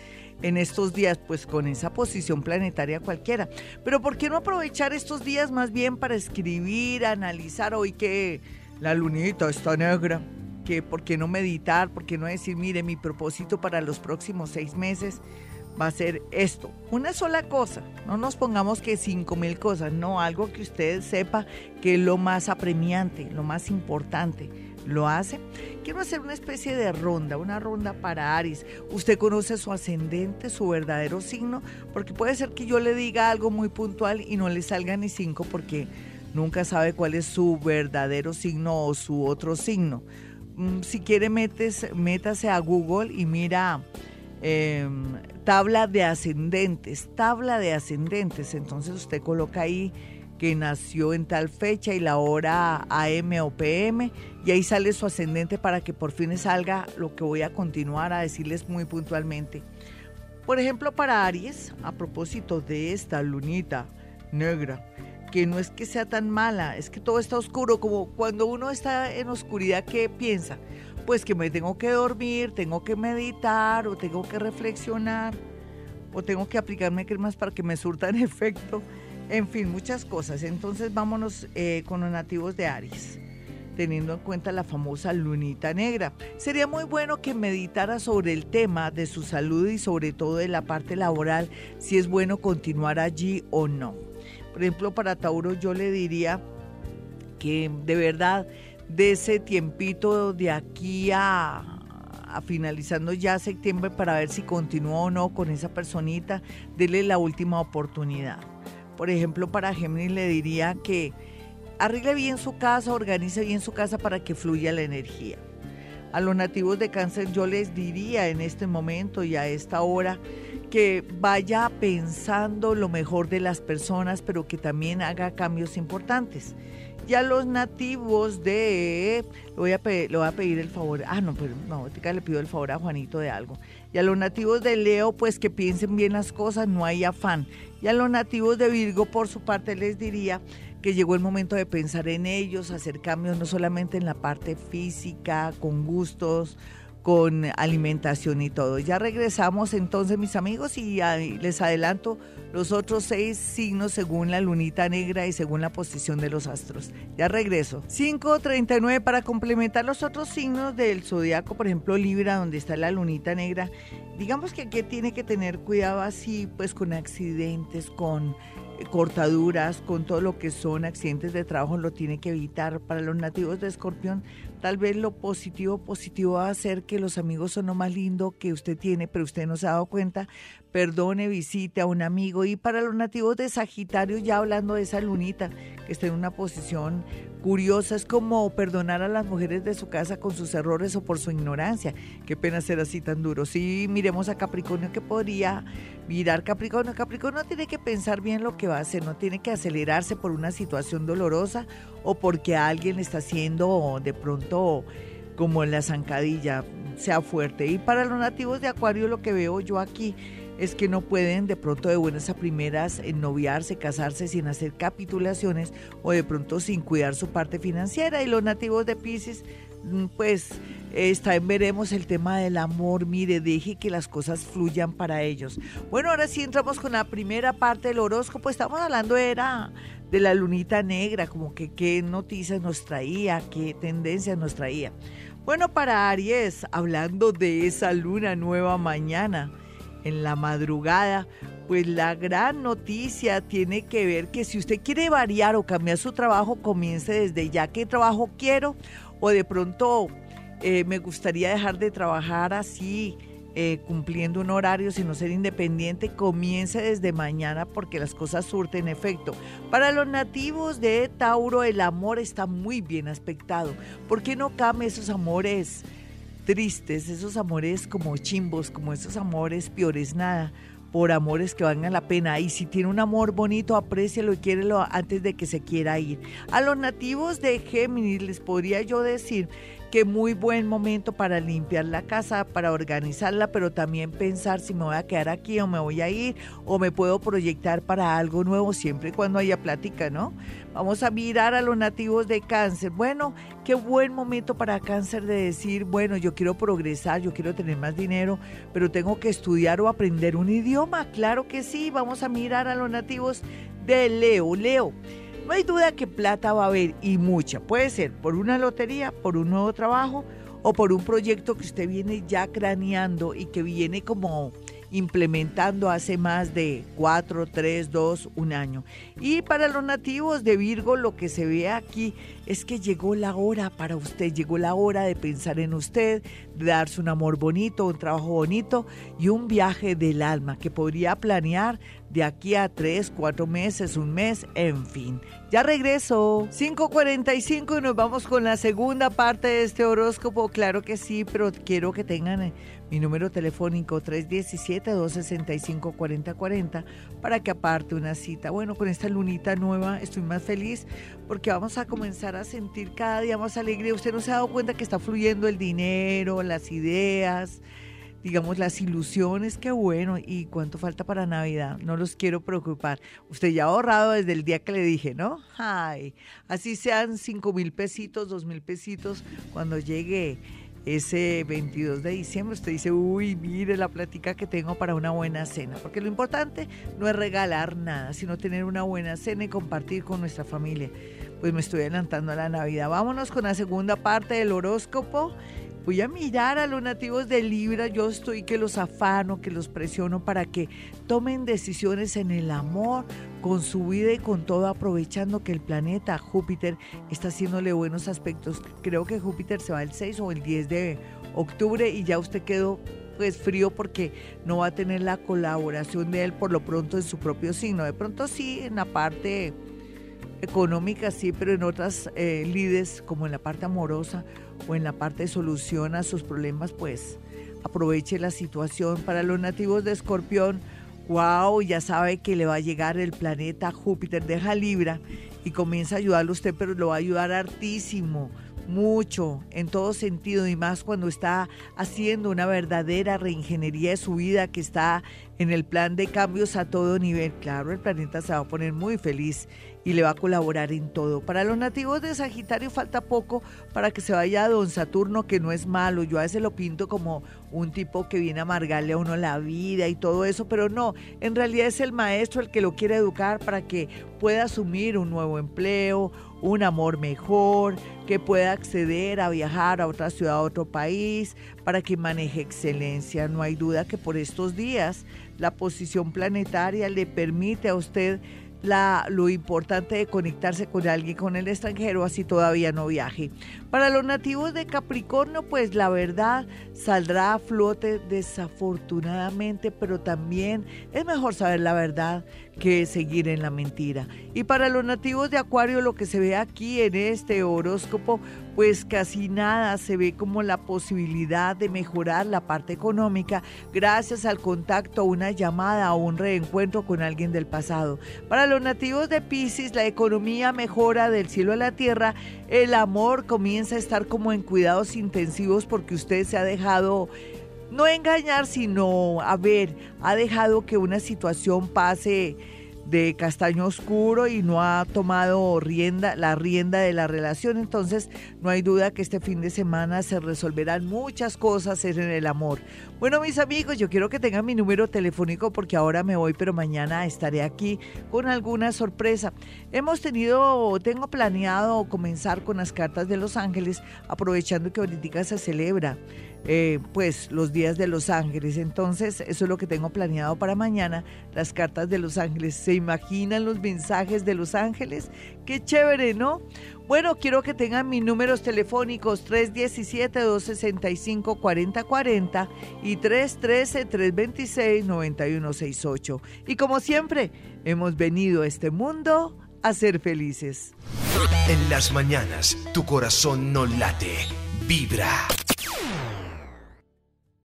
en estos días, pues con esa posición planetaria cualquiera. Pero ¿por qué no aprovechar estos días más bien para escribir, analizar hoy que la lunita está negra? Que ¿Por qué no meditar? ¿Por qué no decir, mire, mi propósito para los próximos seis meses? Va a ser esto, una sola cosa, no nos pongamos que cinco mil cosas, no, algo que usted sepa que es lo más apremiante, lo más importante lo hace. Quiero hacer una especie de ronda, una ronda para Aries. Usted conoce su ascendente, su verdadero signo, porque puede ser que yo le diga algo muy puntual y no le salga ni cinco porque nunca sabe cuál es su verdadero signo o su otro signo. Mm, si quiere, metes, métase a Google y mira em, tabla de ascendentes, tabla de ascendentes. Entonces usted coloca ahí que nació en tal fecha y la hora AM o PM, y ahí sale su ascendente para que por fin salga lo que voy a continuar a decirles muy puntualmente. Por ejemplo, para Aries, a propósito de esta lunita negra, que no es que sea tan mala, es que todo está oscuro, como cuando uno está en oscuridad, ¿qué piensa? Pues que me tengo que dormir, tengo que meditar o tengo que reflexionar o tengo que aplicarme cremas para que me surtan efecto. En fin, muchas cosas. Entonces vámonos eh, con los nativos de Aries, teniendo en cuenta la famosa lunita negra. Sería muy bueno que meditara sobre el tema de su salud y sobre todo de la parte laboral, si es bueno continuar allí o no. Por ejemplo, para Tauro yo le diría que de verdad de ese tiempito de aquí a, finalizando ya septiembre para ver si continúa o no con esa personita, dele la última oportunidad. Por ejemplo, para Géminis le diría que arregle bien su casa, organice bien su casa para que fluya la energía. A los nativos de cáncer yo les diría en este momento y a esta hora que vaya pensando lo mejor de las personas, pero que también haga cambios importantes. Y a los nativos de, voy a, pedir, le voy a pedir el favor, ah, no, pero no, le pido el favor a Juanito de algo. Y a los nativos de Leo, pues que piensen bien las cosas, no hay afán. Y a los nativos de Virgo, por su parte, les diría que llegó el momento de pensar en ellos, hacer cambios no solamente en la parte física, con gustos, con alimentación y todo. Ya regresamos entonces, mis amigos, y les adelanto los otros seis signos según la lunita negra y según la posición de los astros. Ya regreso. 5.39 para complementar los otros signos del zodiaco, por ejemplo, Libra, donde está la lunita negra. Digamos que aquí tiene que tener cuidado así, pues con accidentes, con cortaduras, con todo lo que son accidentes de trabajo, lo tiene que evitar. Para los nativos de Escorpión, tal vez lo positivo, positivo va a ser que los amigos son lo más lindo que usted tiene, pero usted no se ha dado cuenta. Perdone, visite a un amigo. Y para los nativos de Sagitario, ya hablando de esa lunita, está en una posición curiosa, es como perdonar a las mujeres de su casa con sus errores o por su ignorancia. Qué pena ser así tan duro. Si miremos a Capricornio, que podría mirar Capricornio. Capricornio tiene que pensar bien lo que va a hacer, no tiene que acelerarse por una situación dolorosa o porque alguien está haciendo de pronto como en la zancadilla, sea fuerte. Y para los nativos de Acuario lo que veo yo aquí es que no pueden de pronto de buenas a primeras noviarse, casarse sin hacer capitulaciones o de pronto sin cuidar su parte financiera. Y los nativos de Pisces, mm, pues está en veremos el tema del amor. Mire, deje que las cosas fluyan para ellos. Bueno, ahora sí entramos con la primera parte del horóscopo. Estamos hablando era de la lunita negra, como que qué noticias nos traía, qué tendencias nos traía. Bueno, para Aries, hablando de esa luna nueva mañana, en la madrugada, pues la gran noticia tiene que ver que si usted quiere variar o cambiar su trabajo, comience desde ya qué trabajo quiero o de pronto eh, me gustaría dejar de trabajar así. Eh, cumpliendo un horario, sino ser independiente, comience desde mañana porque las cosas surten efecto. Para los nativos de Tauro, el amor está muy bien aspectado. ¿Por qué no cambie esos amores? Tristes, esos amores como chimbos, como esos amores piores nada, por amores que valgan la pena. Y si tiene un amor bonito, aprécialo y quiérelo antes de que se quiera ir. A los nativos de Géminis les podría yo decir que muy buen momento para limpiar la casa, para organizarla, pero también pensar si me voy a quedar aquí o me voy a ir o me puedo proyectar para algo nuevo siempre y cuando haya plática, ¿no? Vamos a mirar a los nativos de cáncer. Bueno, qué buen momento para cáncer de decir, bueno, yo quiero progresar, yo quiero tener más dinero, pero tengo que estudiar o aprender un idioma. Claro que sí, vamos a mirar a los nativos de Leo. Leo. No hay duda que plata va a haber y mucha. Puede ser por una lotería, por un nuevo trabajo o por un proyecto que usted viene ya craneando y que viene como implementando hace más de 4, 3, 2, un año. Y para los nativos de Virgo lo que se ve aquí es que llegó la hora para usted, llegó la hora de pensar en usted, de darse un amor bonito, un trabajo bonito y un viaje del alma que podría planear de aquí a tres, cuatro meses, un mes, en fin. Ya regreso. 5.45 y nos vamos con la segunda parte de este horóscopo. Claro que sí, pero quiero que tengan eh, mi número telefónico 317-265-4040 para que aparte una cita. Bueno, con esta lunita nueva estoy más feliz porque vamos a comenzar a sentir cada día más alegría. Usted no se ha dado cuenta que está fluyendo el dinero, las ideas digamos, las ilusiones, qué bueno, y cuánto falta para Navidad, no los quiero preocupar. Usted ya ha ahorrado desde el día que le dije, ¿no? Ay, así sean cinco mil pesitos, dos mil pesitos, cuando llegue ese 22 de diciembre, usted dice, uy, mire la plática que tengo para una buena cena, porque lo importante no es regalar nada, sino tener una buena cena y compartir con nuestra familia. Pues me estoy adelantando a la Navidad. Vámonos con la segunda parte del horóscopo voy a mirar a los nativos de Libra, yo estoy que los afano, que los presiono para que tomen decisiones en el amor, con su vida y con todo, aprovechando que el planeta Júpiter está haciéndole buenos aspectos. Creo que Júpiter se va el 6 o el 10 de octubre y ya usted quedó pues frío porque no va a tener la colaboración de él por lo pronto en su propio signo. De pronto sí, en la parte económica sí, pero en otras eh, lides, como en la parte amorosa o en la parte de solución a sus problemas, pues aproveche la situación. Para los nativos de Escorpión, wow, ya sabe que le va a llegar el planeta Júpiter, deja Libra y comienza a ayudarle a usted, pero lo va a ayudar hartísimo mucho en todo sentido y más cuando está haciendo una verdadera reingeniería de su vida que está en el plan de cambios a todo nivel. Claro, el planeta se va a poner muy feliz y le va a colaborar en todo. Para los nativos de Sagitario falta poco para que se vaya a don Saturno, que no es malo. Yo a veces lo pinto como un tipo que viene a amargarle a uno la vida y todo eso, pero no, en realidad es el maestro el que lo quiere educar para que pueda asumir un nuevo empleo, un amor mejor, que pueda acceder a viajar a otra ciudad, a otro país, para que maneje excelencia. No hay duda que por estos días la posición planetaria le permite a usted la, lo importante de conectarse con alguien con el extranjero, así todavía no viaje. Para los nativos de Capricornio, pues la verdad saldrá a flote desafortunadamente, pero también es mejor saber la verdad que seguir en la mentira. Y para los nativos de Acuario, lo que se ve aquí en este horóscopo, pues casi nada, se ve como la posibilidad de mejorar la parte económica gracias al contacto, una llamada o un reencuentro con alguien del pasado. Para los nativos de Pisces, la economía mejora del cielo a la tierra, el amor comienza a estar como en cuidados intensivos porque usted se ha dejado no engañar, sino, a ver, ha dejado que una situación pase de castaño oscuro y no ha tomado rienda, la rienda de la relación. Entonces, no hay duda que este fin de semana se resolverán muchas cosas en el amor. Bueno, mis amigos, yo quiero que tengan mi número telefónico porque ahora me voy, pero mañana estaré aquí con alguna sorpresa. Hemos tenido, tengo planeado comenzar con las cartas de Los Ángeles, aprovechando que ahorita se celebra eh, pues los días de Los Ángeles. Entonces, eso es lo que tengo planeado para mañana, las cartas de Los Ángeles. ¿Se imaginan los mensajes de Los Ángeles? Qué chévere, ¿no? Bueno, quiero que tengan mis números telefónicos 317-265-4040 y 313-326-9168. Y como siempre, hemos venido a este mundo a ser felices. En las mañanas, tu corazón no late, vibra.